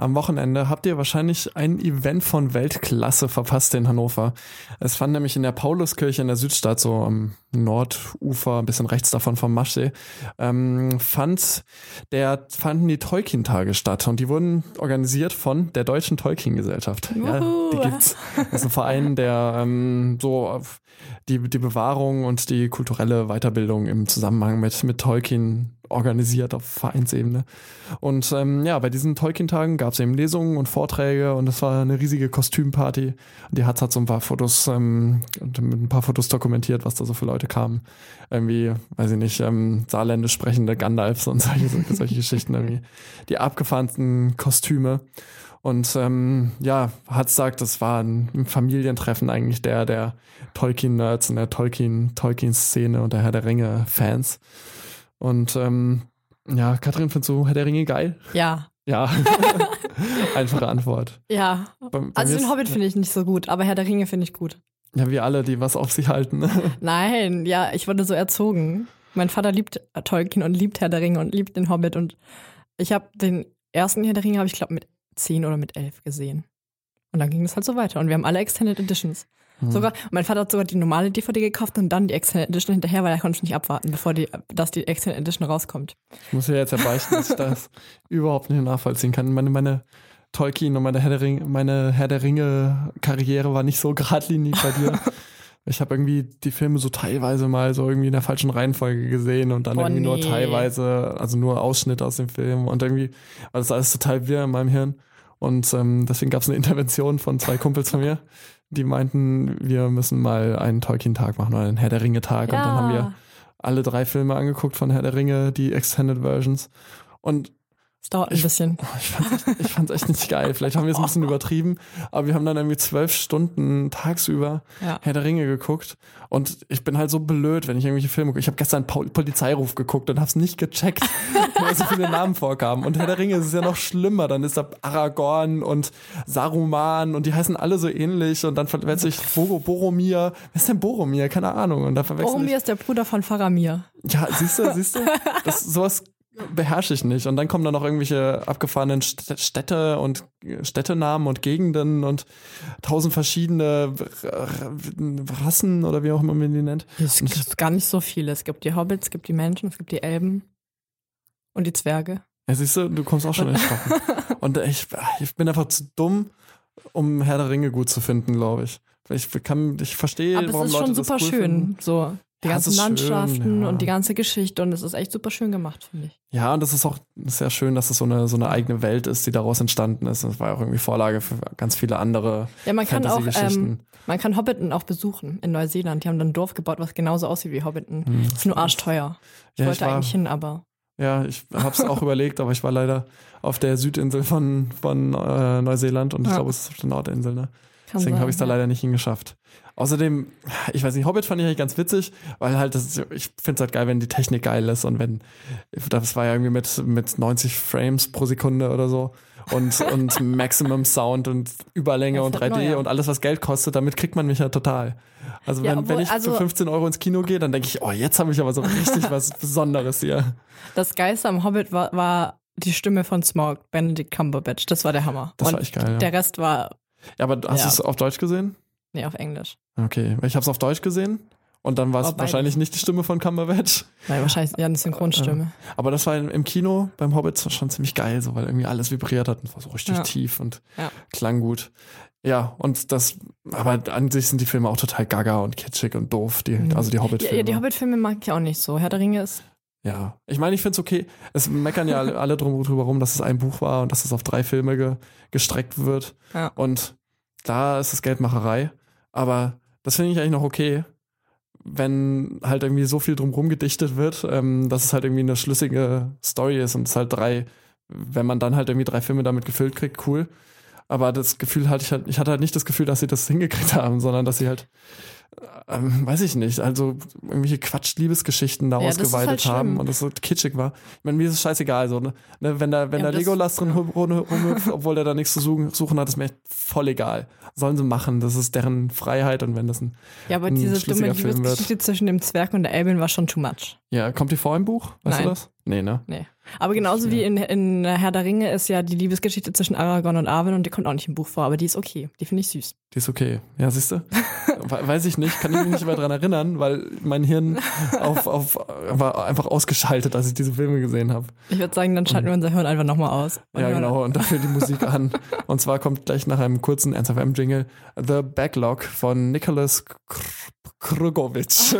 Am Wochenende habt ihr wahrscheinlich ein Event von Weltklasse verpasst in Hannover. Es fand nämlich in der Pauluskirche in der Südstadt, so am Nordufer, ein bisschen rechts davon vom Maschsee, ähm, fand der, fanden die Tolkien-Tage statt und die wurden organisiert von der Deutschen Tolkien-Gesellschaft. Ja, die gibt's. Das ist ein Verein, der ähm, so auf die, die Bewahrung und die kulturelle Weiterbildung im Zusammenhang mit, mit Tolkien organisiert auf Vereinsebene. Und ähm, ja, bei diesen Tolkien-Tagen gab es eben Lesungen und Vorträge und es war eine riesige Kostümparty. Und die Hatz hat so ein paar Fotos ähm, und mit ein paar Fotos dokumentiert, was da so für Leute kamen. Irgendwie, weiß ich nicht, ähm, saarländisch sprechende Gandalfs und solche, solche, solche Geschichten irgendwie. Die abgefahrensten Kostüme. Und ähm, ja, Hatz sagt, das war ein Familientreffen eigentlich der, der Tolkien-Nerds und der Tolkien, Tolkien-Szene und der Herr der Ringe-Fans. Und ähm, ja, Katrin, findest du Herr der Ringe geil? Ja, Ja. Einfache Antwort. ja. Bei, bei Also den Hobbit finde ich nicht so gut, aber Herr der Ringe finde ich gut. Ja, wir alle, die was auf sich halten. Nein, ja, ich wurde so erzogen. Mein Vater liebt Tolkien und liebt Herr der Ringe und liebt den Hobbit und ich habe den ersten Herr der Ringe habe ich glaube mit zehn oder mit elf gesehen. Und dann ging es halt so weiter und wir haben alle Extended Editions. Hm. Sogar, mein Vater hat sogar die normale DVD gekauft und dann die Extended Edition hinterher, weil er konnte nicht abwarten, bevor die, dass die Extended Edition rauskommt. Ich muss ja jetzt ja beichten, dass ich das überhaupt nicht nachvollziehen kann. Meine, meine Tolkien und meine Herr der Ringe, meine Herr der Ringe Karriere war nicht so geradlinig bei dir. Ich habe irgendwie die Filme so teilweise mal so irgendwie in der falschen Reihenfolge gesehen und dann Oh, irgendwie nur nee. teilweise, also nur Ausschnitte aus dem Film und irgendwie war das alles total wirr in meinem Hirn. Und ähm, deswegen gab es eine Intervention von zwei Kumpels von mir, die meinten, wir müssen mal einen Tolkien-Tag machen oder einen Herr der Ringe-Tag. Und dann haben wir alle drei Filme angeguckt von Herr der Ringe, die Extended Versions. Und dauert ein ich- bisschen. ich fand's echt, ich fand's echt nicht geil. Vielleicht haben wir es ein bisschen übertrieben, aber wir haben dann irgendwie zwölf Stunden tagsüber Ja. Herr der Ringe geguckt. Und ich bin halt so blöd, wenn ich irgendwelche Filme gucke. Ich habe gestern Pol Polizeiruf geguckt und hab's nicht gecheckt, weil so viele Namen vorkamen. Und Herr der Ringe ist es ja noch schlimmer. Dann ist da Aragorn und Saruman und die heißen alle so ähnlich. Und dann verwechsel ich Boro Boromir. Wer ist denn Boromir? Keine Ahnung. Und da verwechsel ich Boromir ist der Bruder von Faramir. ja, siehst du, siehst du? Das, sowas beherrsche ich nicht. Und dann kommen da noch irgendwelche abgefahrenen St- Städte und Städtenamen und Gegenden und tausend verschiedene Rassen oder wie auch immer man die nennt. Es gibt gar nicht so viele. Es gibt die Hobbits, es gibt die Menschen, es gibt die Elben und die Zwerge. Ja, siehst du, du kommst auch schon ins Stocken. Und ich, ich bin einfach zu dumm, um Herr der Ringe gut zu finden, glaube ich. Ich kann, ich verstehe, Aber es warum ist Leute schon das super cool schön. Finden. So, die Ja, es ganzen ist schön, Landschaften ja. und die ganze Geschichte und es ist echt super schön gemacht, finde ich. Ja, und das ist auch sehr schön, dass es so eine, so eine eigene Welt ist, die daraus entstanden ist. Das war ja auch irgendwie Vorlage für ganz viele andere Ja, man kann auch, ähm, man kann Hobbiten auch besuchen in Neuseeland. Die haben dann ein Dorf gebaut, was genauso aussieht wie Hobbiten. Hm. Ist nur arschteuer. Ich Ja, wollte ich war- eigentlich hin, aber Ja, ich hab's auch überlegt, aber ich war leider auf der Südinsel von, von äh, Neuseeland und ich glaube, es ist auf der Nordinsel, ne? kann Deswegen habe ich es da leider nicht hingeschafft. Außerdem, ich weiß nicht, Hobbit fand ich eigentlich ganz witzig, weil halt das, ich finde es halt geil, wenn die Technik geil ist und wenn, das war ja irgendwie mit, mit 90 Frames pro Sekunde oder so und, und Maximum Sound und Überlänge und ist 3D halt neu, ja. und alles, was Geld kostet, damit kriegt man mich ja total. Also Ja, wenn, obwohl, wenn ich also- für 15 Euro ins Kino gehe, dann denke ich, oh, jetzt habe ich aber so richtig was Besonderes hier. Das Geilste am Hobbit war, war die Stimme von Smog, Benedict Cumberbatch. Das war der Hammer. Das und war echt geil, ja. Der Rest war, Ja, aber hast du es auf Deutsch gesehen? Nee, auf Englisch. Okay, ich habe es auf Deutsch gesehen und dann war Oh, es wahrscheinlich nicht die Stimme von Cumberbatch. Nein, wahrscheinlich ja eine Synchronstimme. Aber das war im Kino beim Hobbit schon ziemlich geil, so weil irgendwie alles vibriert hat und war so richtig Ja. tief und Ja. klang gut. Ja, und das, aber an sich sind die Filme auch total gaga und kitschig und doof, die, also die Hobbit-Filme. ja, die Hobbit-Filme mag ich auch nicht so. Herr der Ringe ist. Ja, ich meine, ich finde es okay. Es meckern ja alle, alle drum, drüber rum, dass es ein Buch war und dass es auf drei Filme ge, gestreckt wird. Ja. Und da ist es Geldmacherei. Aber das finde ich eigentlich noch okay, wenn halt irgendwie so viel drumherum gedichtet wird, ähm, dass es halt irgendwie eine schlüssige Story ist und es halt drei, wenn man dann halt irgendwie drei Filme damit gefüllt kriegt, cool. Aber das Gefühl hatte ich halt, ich hatte halt nicht das Gefühl, dass sie das hingekriegt haben, sondern dass sie halt, ähm, weiß ich nicht, also irgendwelche Quatsch-Liebesgeschichten da Ja, ausgeweitet halt haben schlimm. und das so kitschig war. Ich meine, mir ist es scheißegal, so, ne? ne wenn da, wenn Ja, da Legolas drin rum- rum- rumhüpft, obwohl der da nichts zu suchen, suchen hat, ist mir echt voll egal. Sollen sie machen, das ist deren Freiheit und wenn das ein, Ja, aber ein diese dumme. Liebesgeschichte zwischen dem Zwerg und der Elbin war schon too much. ja, kommt die vor im Buch? Weißt Nein. du das? Nee, ne? Nee. Aber genauso wie in, in Herr der Ringe ist ja die Liebesgeschichte zwischen Aragorn und Arwen und die kommt auch nicht im Buch vor, aber die ist okay. Die finde ich süß. Die ist okay. Ja, siehst du? We- Weiß ich nicht, kann ich mich nicht mehr dran erinnern, weil mein Hirn auf, auf, war einfach ausgeschaltet, als ich diese Filme gesehen habe. Ich würde sagen, dann schalten wir unser Hirn einfach nochmal aus. Ja, genau, und dafür die Musik an. Und zwar kommt gleich nach einem kurzen NSFM-Jingle The Backlog von Nicholas Kr- Krugowitsch.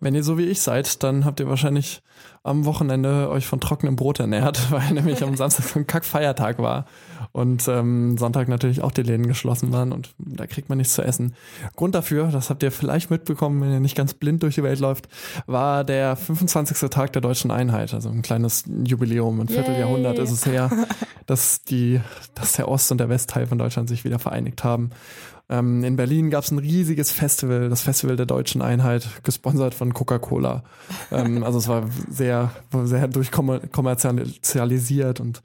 Wenn ihr so wie ich seid, dann habt ihr wahrscheinlich am Wochenende euch von trockenem Brot ernährt, weil nämlich am Samstag so ein Kackfeiertag war und ähm, Sonntag natürlich auch die Läden geschlossen waren und da kriegt man nichts zu essen. Grund dafür, das habt ihr vielleicht mitbekommen, wenn ihr nicht ganz blind durch die Welt läuft, war der 25. Tag der deutschen Einheit, also ein kleines Jubiläum, ein Yay. Vierteljahrhundert ist es her, dass die, dass der Ost- und der Westteil von Deutschland sich wieder vereinigt haben. Ähm, in Berlin gab es ein riesiges Festival, das Festival der deutschen Einheit, gesponsert von Coca-Cola. ähm, also es war sehr, sehr durchkommerzialisiert und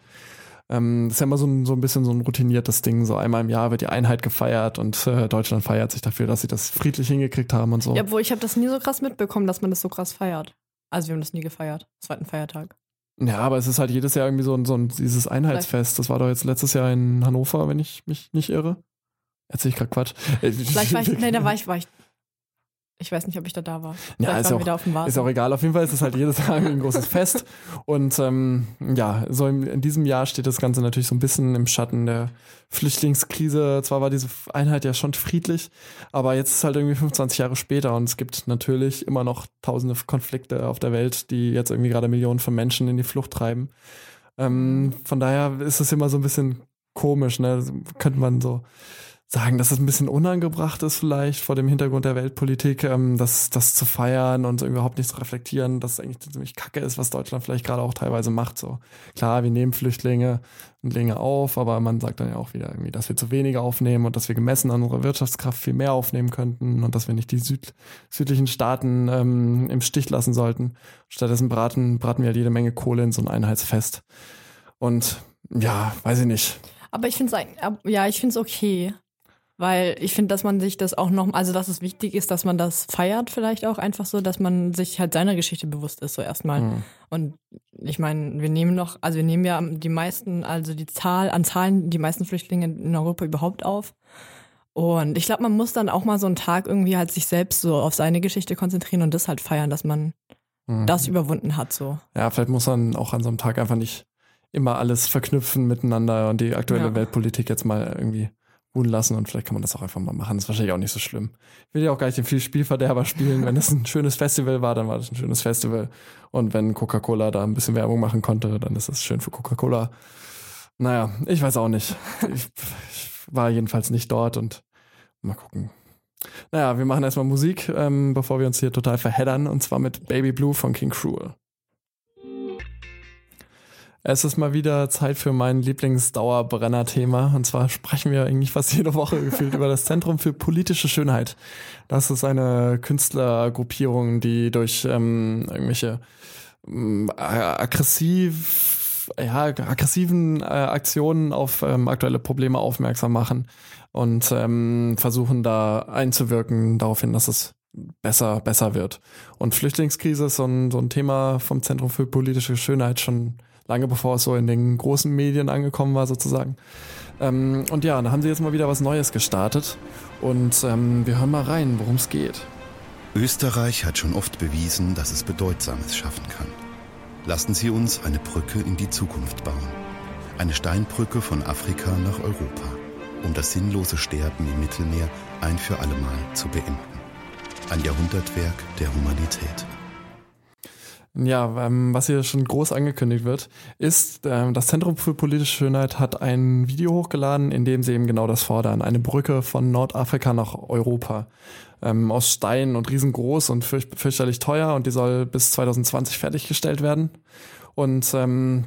ähm, das ist ja immer so ein, so ein bisschen so ein routiniertes Ding. So einmal im Jahr wird die Einheit gefeiert und äh, Deutschland feiert sich dafür, dass sie das friedlich hingekriegt haben und so. Ja, obwohl ich habe das nie so krass mitbekommen, dass man das so krass feiert. Also wir haben das nie gefeiert. Zweiten Feiertag. Ja, aber es ist halt jedes Jahr irgendwie so ein, so ein dieses Einheitsfest. Das war doch jetzt letztes Jahr in Hannover, wenn ich mich nicht irre. Erzähl ich gerade Quatsch. Vielleicht war ich, nee, da war ich, war ich. Ich weiß nicht, ob ich da da war. Ja, ist auch, wieder auf dem Wasser. Ist auch egal, auf jeden Fall ist es halt jedes Jahr ein großes Fest. Und ähm, ja, so in, in diesem Jahr steht das Ganze natürlich so ein bisschen im Schatten der Flüchtlingskrise. Zwar war diese Einheit ja schon friedlich, aber jetzt ist es halt irgendwie 25 Jahre später und es gibt natürlich immer noch tausende Konflikte auf der Welt, die jetzt irgendwie gerade Millionen von Menschen in die Flucht treiben. Ähm, von daher ist es immer so ein bisschen komisch, ne? Könnte man so sagen, dass es ein bisschen unangebracht ist vielleicht vor dem Hintergrund der Weltpolitik, ähm, das, das zu feiern und überhaupt nicht zu reflektieren, dass es eigentlich ziemlich kacke ist, was Deutschland vielleicht gerade auch teilweise macht. So klar, wir nehmen Flüchtlinge und Dinge auf, aber man sagt dann ja auch wieder irgendwie, dass wir zu wenige aufnehmen und dass wir gemessen an unserer Wirtschaftskraft viel mehr aufnehmen könnten und dass wir nicht die Süd südlichen Staaten ähm, im Stich lassen sollten. Stattdessen braten, braten wir halt jede Menge Kohle in so ein Einheitsfest. Und ja, weiß ich nicht. Aber ich finde es ja, ich finde es okay. Weil ich finde, dass man sich das auch noch, also dass es wichtig ist, dass man das feiert, vielleicht auch einfach so, dass man sich halt seiner Geschichte bewusst ist, so erstmal. Mhm. Und ich meine, wir nehmen noch, also wir nehmen ja die meisten, also die Zahl an Zahlen, die meisten Flüchtlinge in Europa überhaupt auf. Und ich glaube, man muss dann auch mal so einen Tag irgendwie halt sich selbst so auf seine Geschichte konzentrieren und das halt feiern, dass man Mhm. das überwunden hat, so. Ja, vielleicht muss man auch an so einem Tag einfach nicht immer alles verknüpfen miteinander und die aktuelle Ja. Weltpolitik jetzt mal irgendwie ruhen lassen und vielleicht kann man das auch einfach mal machen. Das ist wahrscheinlich auch nicht so schlimm. Ich will ja auch gar nicht den viel Spielverderber spielen. Wenn es ein schönes Festival war, dann war das ein schönes Festival. Und wenn Coca-Cola da ein bisschen Werbung machen konnte, dann ist das schön für Coca-Cola. Naja, ich weiß auch nicht. Ich, ich war jedenfalls nicht dort und mal gucken. Naja, wir machen erstmal Musik, ähm, bevor wir uns hier total verheddern, und zwar mit Baby Blue von King Cruel. Es ist mal wieder Zeit für mein Lieblingsdauerbrenner-Thema. Und zwar sprechen wir eigentlich fast jede Woche gefühlt über das Zentrum für politische Schönheit. Das ist eine Künstlergruppierung, die durch ähm, irgendwelche ähm, aggressiv, ja, aggressiven äh, Aktionen auf ähm, aktuelle Probleme aufmerksam machen und ähm, versuchen da einzuwirken darauf hin, dass es besser, besser wird. Und Flüchtlingskrise ist so ein, so ein Thema vom Zentrum für politische Schönheit schon lange bevor es so in den großen Medien angekommen war sozusagen. Ähm, und ja, da haben sie jetzt mal wieder was Neues gestartet und ähm, wir hören mal rein, worum es geht. Österreich hat schon oft bewiesen, dass es Bedeutsames schaffen kann. Lassen Sie uns eine Brücke in die Zukunft bauen. Eine Steinbrücke von Afrika nach Europa, um das sinnlose Sterben im Mittelmeer ein für allemal zu beenden. Ein Jahrhundertwerk der Humanität. Ja, ähm, was hier schon groß angekündigt wird, ist, ähm, das Zentrum für politische Schönheit hat ein Video hochgeladen, in dem sie eben genau das fordern. Eine Brücke von Nordafrika nach Europa. Ähm, aus Stein und riesengroß und fürch fürchterlich teuer und die soll bis 2020 fertiggestellt werden. Und ähm,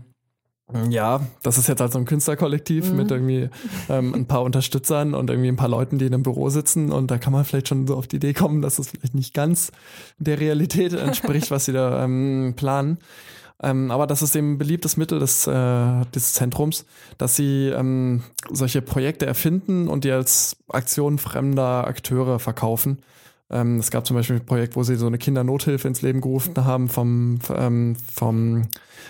ja, das ist jetzt halt so ein Künstlerkollektiv Mhm. mit irgendwie ähm, ein paar Unterstützern und irgendwie ein paar Leuten, die in einem Büro sitzen und da kann man vielleicht schon so auf die Idee kommen, dass es vielleicht nicht ganz der Realität entspricht, was sie da ähm, planen. Ähm, aber das ist eben ein beliebtes Mittel des, äh, des Zentrums, dass sie ähm, solche Projekte erfinden und die als Aktion fremder Akteure verkaufen. Ähm, es gab zum Beispiel ein Projekt, wo sie so eine Kindernothilfe ins Leben gerufen haben vom, ähm, vom,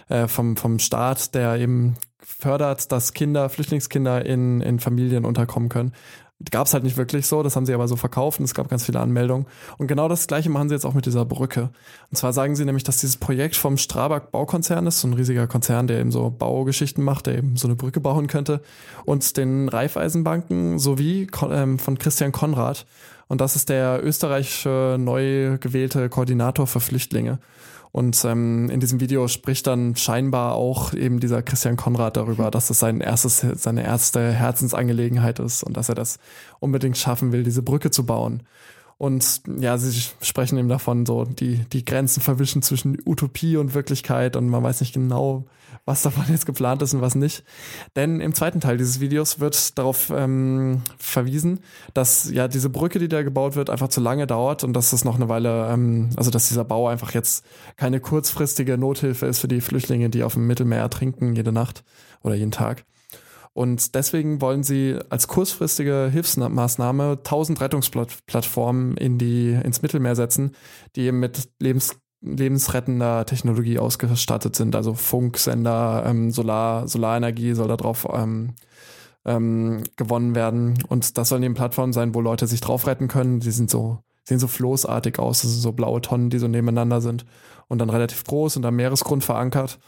äh, vom, vom Staat, der eben fördert, dass Kinder, Flüchtlingskinder in, in Familien unterkommen können. Gab es halt nicht wirklich so, das haben sie aber so verkauft und es gab ganz viele Anmeldungen. Und genau das gleiche machen sie jetzt auch mit dieser Brücke. Und zwar sagen sie nämlich, dass dieses Projekt vom Strabag Baukonzern ist, so ein riesiger Konzern, der eben so Baugeschichten macht, der eben so eine Brücke bauen könnte, und den Raiffeisenbanken sowie ähm, von Christian Konrad. Und das ist der österreichische neu gewählte Koordinator für Flüchtlinge. Und ähm, in diesem Video spricht dann scheinbar auch eben dieser Christian Konrad darüber, dass es sein erstes, seine erste Herzensangelegenheit ist und dass er das unbedingt schaffen will, diese Brücke zu bauen. Und ja, sie sprechen eben davon, so die, die Grenzen verwischen zwischen Utopie und Wirklichkeit und man weiß nicht genau, was davon jetzt geplant ist und was nicht. Denn im zweiten Teil dieses Videos wird darauf ähm, verwiesen, dass ja diese Brücke, die da gebaut wird, einfach zu lange dauert und dass es noch eine Weile, ähm, also dass dieser Bau einfach jetzt keine kurzfristige Nothilfe ist für die Flüchtlinge, die auf dem Mittelmeer ertrinken jede Nacht oder jeden Tag. Und deswegen wollen sie als kurzfristige Hilfsmaßnahme 1000 Rettungsplattformen in die, ins Mittelmeer setzen, die eben mit lebens, lebensrettender Technologie ausgestattet sind. Also Funksender, ähm, Solar, Solarenergie soll da drauf ähm, ähm, gewonnen werden. Und das sollen eben Plattformen sein, wo Leute sich drauf retten können. Die sind so, sehen so floßartig aus. Das sind so blaue Tonnen, die so nebeneinander sind und dann relativ groß und am Meeresgrund verankert.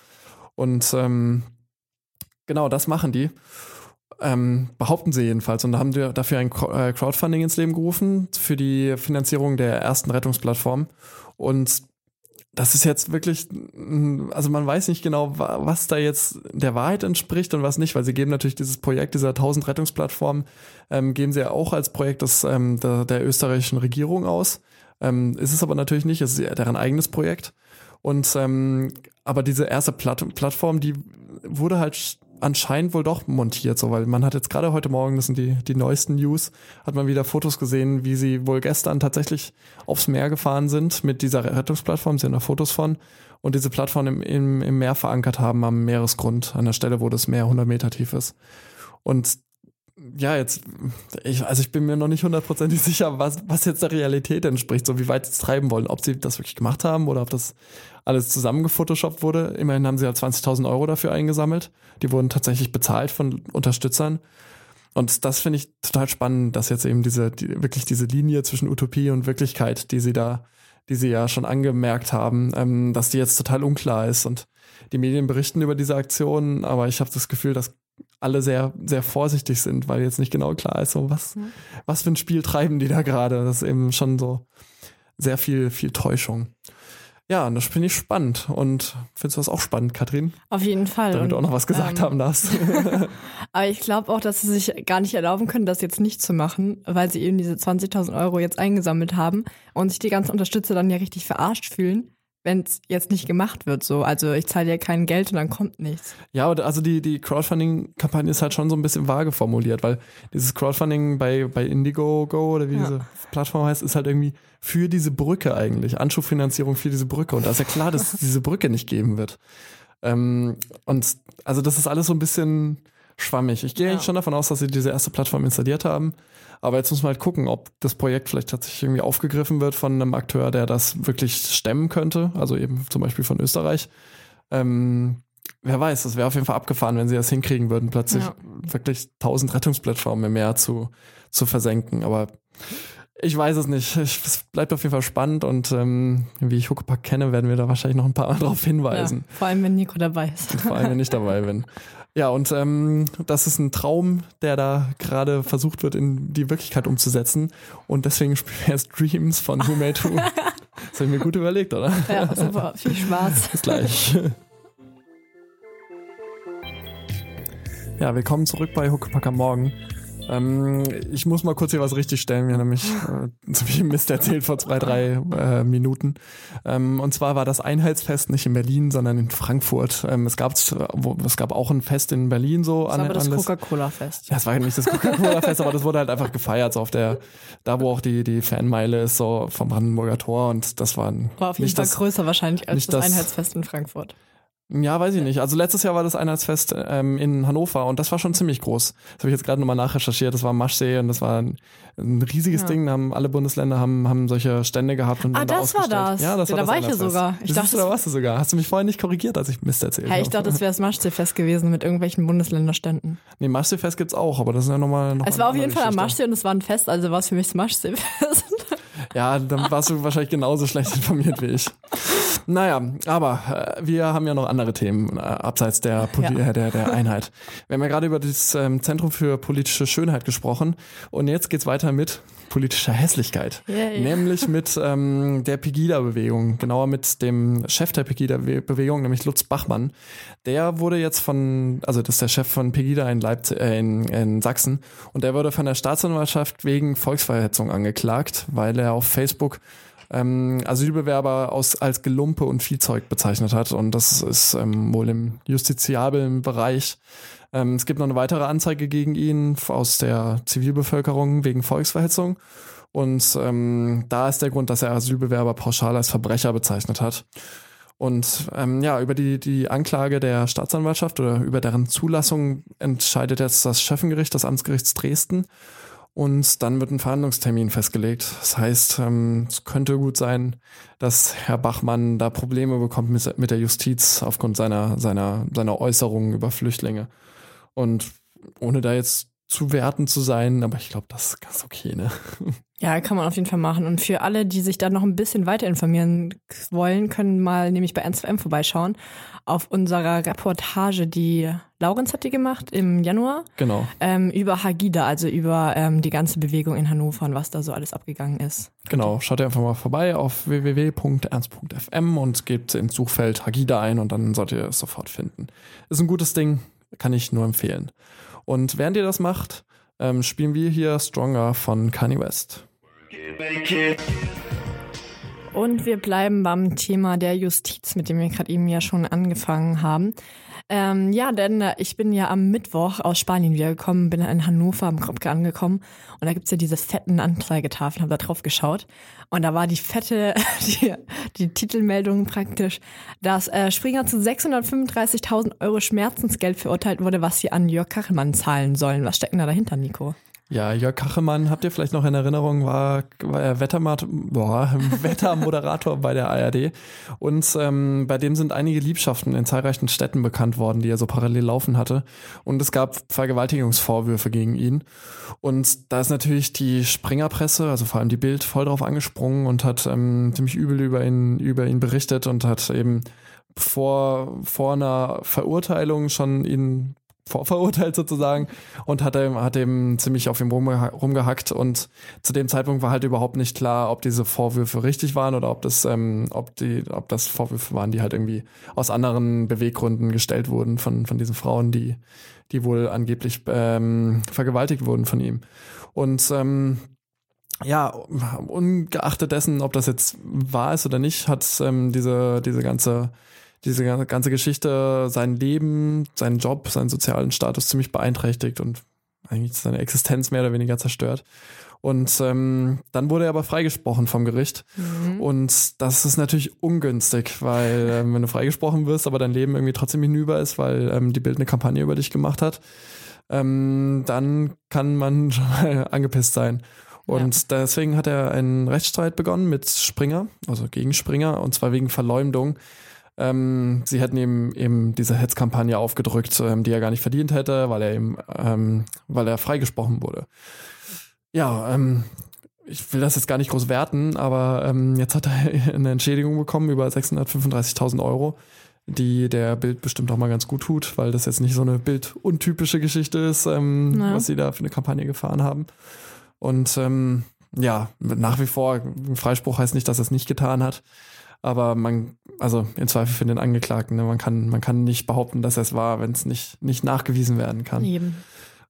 Und ähm, genau das machen die. Ähm, behaupten sie jedenfalls. Und da haben dafür ein äh, Crowdfunding ins Leben gerufen für die Finanzierung der ersten Rettungsplattform. Und das ist jetzt wirklich, also man weiß nicht genau, wa- was da jetzt der Wahrheit entspricht und was nicht, weil sie geben natürlich dieses Projekt dieser 1000 Rettungsplattformen, ähm, geben sie ja auch als Projekt des, ähm, der, der österreichischen Regierung aus. Ähm, ist es aber natürlich nicht, es ist deren eigenes Projekt. Und ähm, aber diese erste Platt Plattform, die wurde halt anscheinend wohl doch montiert, so weil man hat jetzt gerade heute Morgen, das sind die die neuesten News, hat man wieder Fotos gesehen, wie sie wohl gestern tatsächlich aufs Meer gefahren sind mit dieser Rettungsplattform, sie haben da Fotos von und diese Plattform im, im, im Meer verankert haben am Meeresgrund, an der Stelle, wo das Meer 100 Meter tief ist. Und ja, jetzt, ich, also ich bin mir noch nicht hundertprozentig sicher, was, was jetzt der Realität entspricht, so wie weit sie es treiben wollen, ob sie das wirklich gemacht haben oder ob das alles zusammengefotoshoppt wurde. Immerhin haben sie ja 20.000 Euro dafür eingesammelt. Die wurden tatsächlich bezahlt von Unterstützern. Und das finde ich total spannend, dass jetzt eben diese, die, wirklich diese Linie zwischen Utopie und Wirklichkeit, die sie da, die sie ja schon angemerkt haben, ähm, dass die jetzt total unklar ist. Und die Medien berichten über diese Aktion, aber ich habe das Gefühl, dass alle sehr, sehr vorsichtig sind, weil jetzt nicht genau klar ist, so was, mhm. was für ein Spiel treiben die da gerade. Das ist eben schon so sehr viel, viel Täuschung. Ja, und das finde ich spannend. Und findest du das auch spannend, Katrin? Auf jeden Fall. Damit und, du auch noch was gesagt ähm, haben darfst. Aber ich glaube auch, dass sie sich gar nicht erlauben können, das jetzt nicht zu machen, weil sie eben diese 20.000 Euro jetzt eingesammelt haben und sich die ganzen Unterstützer dann ja richtig verarscht fühlen wenn es jetzt nicht gemacht wird. So, also ich zahle ja kein Geld und dann kommt nichts. Ja, also die, die Crowdfunding-Kampagne ist halt schon so ein bisschen vage formuliert, weil dieses Crowdfunding bei, bei Indiegogo oder wie ja. diese Plattform heißt, ist halt irgendwie für diese Brücke eigentlich, Anschubfinanzierung für diese Brücke. Und da ist ja klar, dass es diese Brücke nicht geben wird. Ähm, und also das ist alles so ein bisschen schwammig. Ich gehe ja. schon davon aus, dass sie diese erste Plattform installiert haben. Aber jetzt muss man halt gucken, ob das Projekt vielleicht tatsächlich irgendwie aufgegriffen wird von einem Akteur, der das wirklich stemmen könnte. Also eben zum Beispiel von Österreich. Ähm, wer weiß, das wäre auf jeden Fall abgefahren, wenn sie das hinkriegen würden, plötzlich ja. wirklich tausend Rettungsplattformen im Meer zu, zu versenken. Aber ich weiß es nicht. Ich, es bleibt auf jeden Fall spannend und ähm, wie ich Huckepack kenne, werden wir da wahrscheinlich noch ein paar Mal drauf hinweisen. Ja, vor allem, wenn Nico dabei ist. vor allem, wenn ich dabei bin. Ja, und ähm, das ist ein Traum, der da gerade versucht wird, in die Wirklichkeit umzusetzen. Und deswegen spielen wir jetzt Dreams von Who Made Who. Das habe ich mir gut überlegt, oder? Ja, super. Viel Spaß. Bis gleich. Ja, willkommen zurück bei Huckepack am Morgen. Ähm, ich muss mal kurz hier was richtigstellen. Mir nämlich äh, zu viel Mist erzählt vor zwei, drei äh, Minuten. Ähm, und zwar war das Einheitsfest nicht in Berlin, sondern in Frankfurt. Ähm, es, gab, es gab auch ein Fest in Berlin so. Das an, war das Coca-Cola-Fest. Ja, es war nicht das Coca-Cola-Fest, aber das wurde halt einfach gefeiert, so auf der, da wo auch die, die Fanmeile ist, so vom Brandenburger Tor. Und das war, war auf jeden Fall größer wahrscheinlich als das, das Einheitsfest in Frankfurt. Ja, weiß ich nicht. Also letztes Jahr war das Einheitsfest ähm, in Hannover und das war schon ziemlich groß. Das habe ich jetzt gerade nochmal nachrecherchiert. Das war Maschsee und das war ein, ein riesiges ja. Ding. Da haben alle Bundesländer haben, haben solche Stände gehabt. Und ah, das war das. Ja, das ja, war da das war ich ja sogar. Ich dachte, da warst du sogar. Hast du mich vorher nicht korrigiert, als ich Mist erzählt habe? Ja, ich dachte, das wäre das Maschsee-Fest gewesen mit irgendwelchen Bundesländerständen. Nee, Maschsee-Fest gibt's auch, aber das ist ja nochmal noch Es war auf jeden Fall am Maschsee und es war ein Fest, also war es für mich das Maschsee-Fest. Ja, dann warst du wahrscheinlich genauso schlecht informiert wie ich. Naja, aber äh, wir haben ja noch andere Themen äh, abseits der, Poli ja. der, der Einheit. Wir haben ja gerade über das ähm, Zentrum für politische Schönheit gesprochen und jetzt geht's weiter mit politischer Hässlichkeit. Yeah, Nämlich mit ähm, der Pegida-Bewegung, genauer mit dem Chef der Pegida-Bewegung, nämlich Lutz Bachmann. Der wurde jetzt von, also das ist der Chef von Pegida in, Leipzig, äh, in, in Sachsen und der wurde von der Staatsanwaltschaft wegen Volksverhetzung angeklagt, weil er auf Facebook ähm, Asylbewerber aus, als Gelumpe und Viehzeug bezeichnet hat. Und das ist ähm, wohl im justiziablen Bereich. Ähm, es gibt noch eine weitere Anzeige gegen ihn aus der Zivilbevölkerung wegen Volksverhetzung. Und ähm, da ist der Grund, dass er Asylbewerber pauschal als Verbrecher bezeichnet hat. Und ähm, ja, über die, die Anklage der Staatsanwaltschaft oder über deren Zulassung entscheidet jetzt das Schöffengericht des Amtsgerichts Dresden. Und dann wird ein Verhandlungstermin festgelegt. Das heißt, ähm, es könnte gut sein, dass Herr Bachmann da Probleme bekommt mit, mit der Justiz aufgrund seiner, seiner, seiner Äußerungen über Flüchtlinge. Und ohne da jetzt zu werten zu sein, aber ich glaube, das ist ganz okay, ne? Ja, kann man auf jeden Fall machen. Und für alle, die sich da noch ein bisschen weiter informieren wollen, können mal nämlich bei N2M vorbeischauen. Auf unserer Reportage, die Laurenz hat die gemacht im Januar. Genau. Ähm, über Hagida, also über ähm, die ganze Bewegung in Hannover und was da so alles abgegangen ist. Genau, schaut ihr einfach mal vorbei auf www.ernst.fm und gebt ins Suchfeld Hagida ein und dann solltet ihr es sofort finden. Ist ein gutes Ding, kann ich nur empfehlen. Und während ihr das macht, ähm, spielen wir hier Stronger von Kanye West. Und wir bleiben beim Thema der Justiz, mit dem wir gerade eben ja schon angefangen haben. Ähm, ja, denn äh, ich bin ja am Mittwoch aus Spanien wiedergekommen, bin in Hannover am Kropke angekommen und da gibt's ja diese fetten Anzeigetafeln, habe da drauf geschaut und da war die fette, die, die Titelmeldung praktisch, dass äh, Springer zu 635.000 Euro Schmerzensgeld verurteilt wurde, was sie an Jörg Kachelmann zahlen sollen. Was steckt denn da dahinter, Nico? Ja, Jörg Kachemann, habt ihr vielleicht noch in Erinnerung, war, war er Wettermat boah, Wettermoderator bei der ARD. Und ähm, bei dem sind einige Liebschaften in zahlreichen Städten bekannt worden, die er so parallel laufen hatte. Und es gab Vergewaltigungsvorwürfe gegen ihn. Und da ist natürlich die Springerpresse, also vor allem die Bild, voll drauf angesprungen und hat ähm, ziemlich übel über ihn, über ihn berichtet und hat eben vor, vor einer Verurteilung schon ihn vorverurteilt sozusagen und hat ihm, hat ziemlich auf ihm rumgehackt und zu dem Zeitpunkt war halt überhaupt nicht klar, ob diese Vorwürfe richtig waren oder ob das, ähm, ob die, ob das Vorwürfe waren, die halt irgendwie aus anderen Beweggründen gestellt wurden von, von diesen Frauen, die, die wohl angeblich ähm, vergewaltigt wurden von ihm. Und ähm, ja, ungeachtet dessen, ob das jetzt wahr ist oder nicht, hat ähm, diese, diese ganze diese ganze Geschichte sein Leben, seinen Job, seinen sozialen Status ziemlich beeinträchtigt und eigentlich seine Existenz mehr oder weniger zerstört. Und ähm, dann wurde er aber freigesprochen vom Gericht. Mhm. Und das ist natürlich ungünstig, weil ähm, wenn du freigesprochen wirst, aber dein Leben irgendwie trotzdem hinüber ist, weil ähm, die Bild eine Kampagne über dich gemacht hat, ähm, dann kann man schon mal angepisst sein. Und ja. deswegen hat er einen Rechtsstreit begonnen mit Springer, also gegen Springer, und zwar wegen Verleumdung. Ähm, sie hätten ihm eben diese Hetzkampagne aufgedrückt, ähm, die er gar nicht verdient hätte, weil er eben, ähm, weil er freigesprochen wurde. Ja, ähm, ich will das jetzt gar nicht groß werten, aber ähm, jetzt hat er eine Entschädigung bekommen über 635.000 Euro, die der Bild bestimmt auch mal ganz gut tut, weil das jetzt nicht so eine bilduntypische Geschichte ist, ähm, ja. was sie da für eine Kampagne gefahren haben. Und ähm, ja, nach wie vor, Freispruch heißt nicht, dass er es nicht getan hat. Aber man, also im Zweifel für den Angeklagten, ne, man kann, man kann nicht behaupten, dass es war, wenn es nicht, nicht nachgewiesen werden kann. Eben.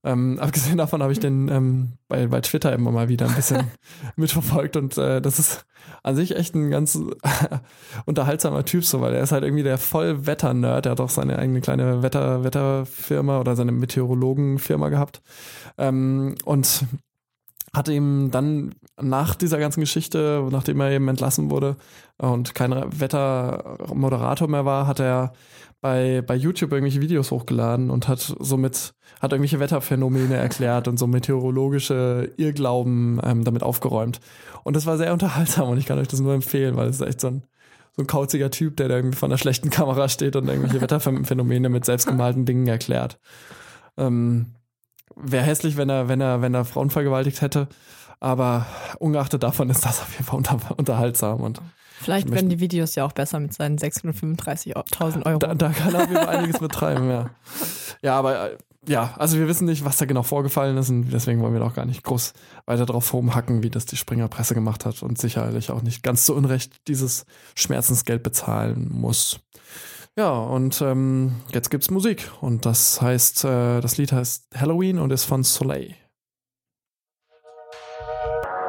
Ähm, abgesehen davon habe ich den ähm, bei, bei Twitter immer mal wieder ein bisschen mitverfolgt und äh, das ist an sich echt ein ganz unterhaltsamer Typ, so, weil er ist halt irgendwie der Vollwetter-Nerd. Er hat auch seine eigene kleine Wetter, Wetterfirma oder seine Meteorologenfirma gehabt. Ähm, und hat ihm dann nach dieser ganzen Geschichte, nachdem er eben entlassen wurde und kein Wettermoderator mehr war, hat er bei, bei YouTube irgendwelche Videos hochgeladen und hat somit hat irgendwelche Wetterphänomene erklärt und so meteorologische Irrglauben ähm, damit aufgeräumt. Und das war sehr unterhaltsam und ich kann euch das nur empfehlen, weil es ist echt so ein, so ein kauziger Typ, der da irgendwie vor einer schlechten Kamera steht und irgendwelche Wetterphänomene mit selbstgemalten Dingen erklärt. Ähm, Wäre hässlich, wenn er, wenn er, wenn er Frauen vergewaltigt hätte. Aber ungeachtet davon ist das auf jeden Fall unter, unterhaltsam und Vielleicht werden die Videos ja auch besser mit seinen 635.000 Euro. Da, da, kann er auf jeden Fall einiges betreiben, ja. Ja, aber äh, ja, also wir wissen nicht, was da genau vorgefallen ist und deswegen wollen wir doch gar nicht groß weiter drauf rumhacken, wie das die Springerpresse gemacht hat und sicherlich auch nicht ganz zu Unrecht dieses Schmerzensgeld bezahlen muss. Ja, und ähm, jetzt gibt's Musik. Und das heißt, äh, das Lied heißt Halloween und ist von Soleil.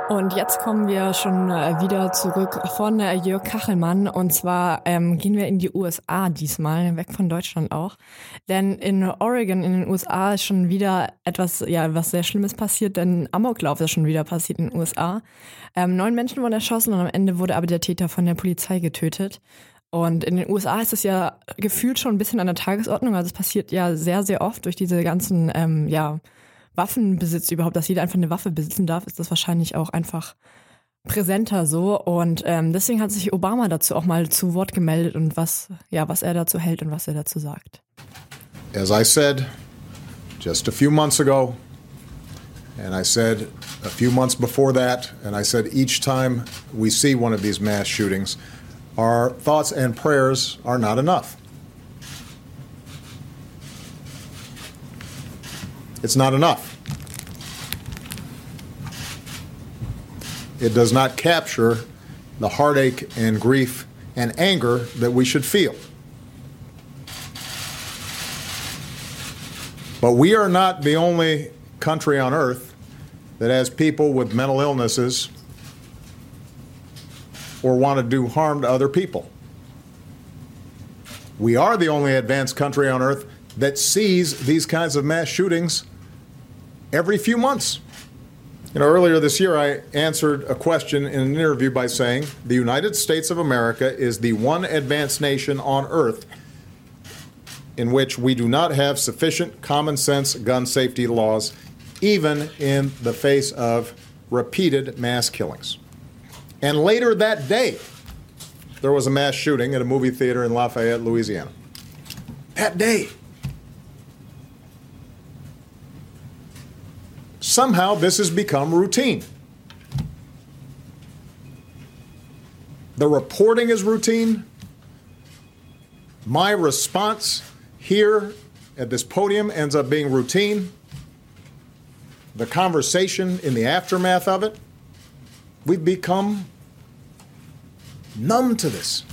Und jetzt kommen wir schon äh, wieder zurück von äh, Jörg Kachelmann. Und zwar ähm, gehen wir in die USA diesmal, weg von Deutschland auch. Denn in Oregon, in den USA, ist schon wieder etwas, ja, was sehr Schlimmes passiert, denn Amoklauf ist schon wieder passiert in den USA. Ähm, neun Menschen wurden erschossen und am Ende wurde aber der Täter von der Polizei getötet. Und in den USA ist es ja gefühlt schon ein bisschen an der Tagesordnung. Also es passiert ja sehr, sehr oft durch diese ganzen ähm, ja, Waffenbesitz überhaupt, dass jeder einfach eine Waffe besitzen darf, ist das wahrscheinlich auch einfach präsenter so. Und ähm, deswegen hat sich Obama dazu auch mal zu Wort gemeldet und was, ja, was er dazu hält und was er dazu sagt. As I said just a few months ago, and I said a few months before that, and I said each time we see one of these mass shootings, Our thoughts and prayers are not enough. It's not enough. It does not capture the heartache and grief and anger that we should feel. But we are not the only country on earth that has people with mental illnesses or want to do harm to other people. We are the only advanced country on earth that sees these kinds of mass shootings every few months. You know, earlier this year, I answered a question in an interview by saying the United States of America is the one advanced nation on earth in which we do not have sufficient common sense gun safety laws, even in the face of repeated mass killings. And later that day, there was a mass shooting at a movie theater in Lafayette, Louisiana. That day. Somehow this has become routine. The reporting is routine. My response here at this podium ends up being routine. The conversation in the aftermath of it, we've become numb to this.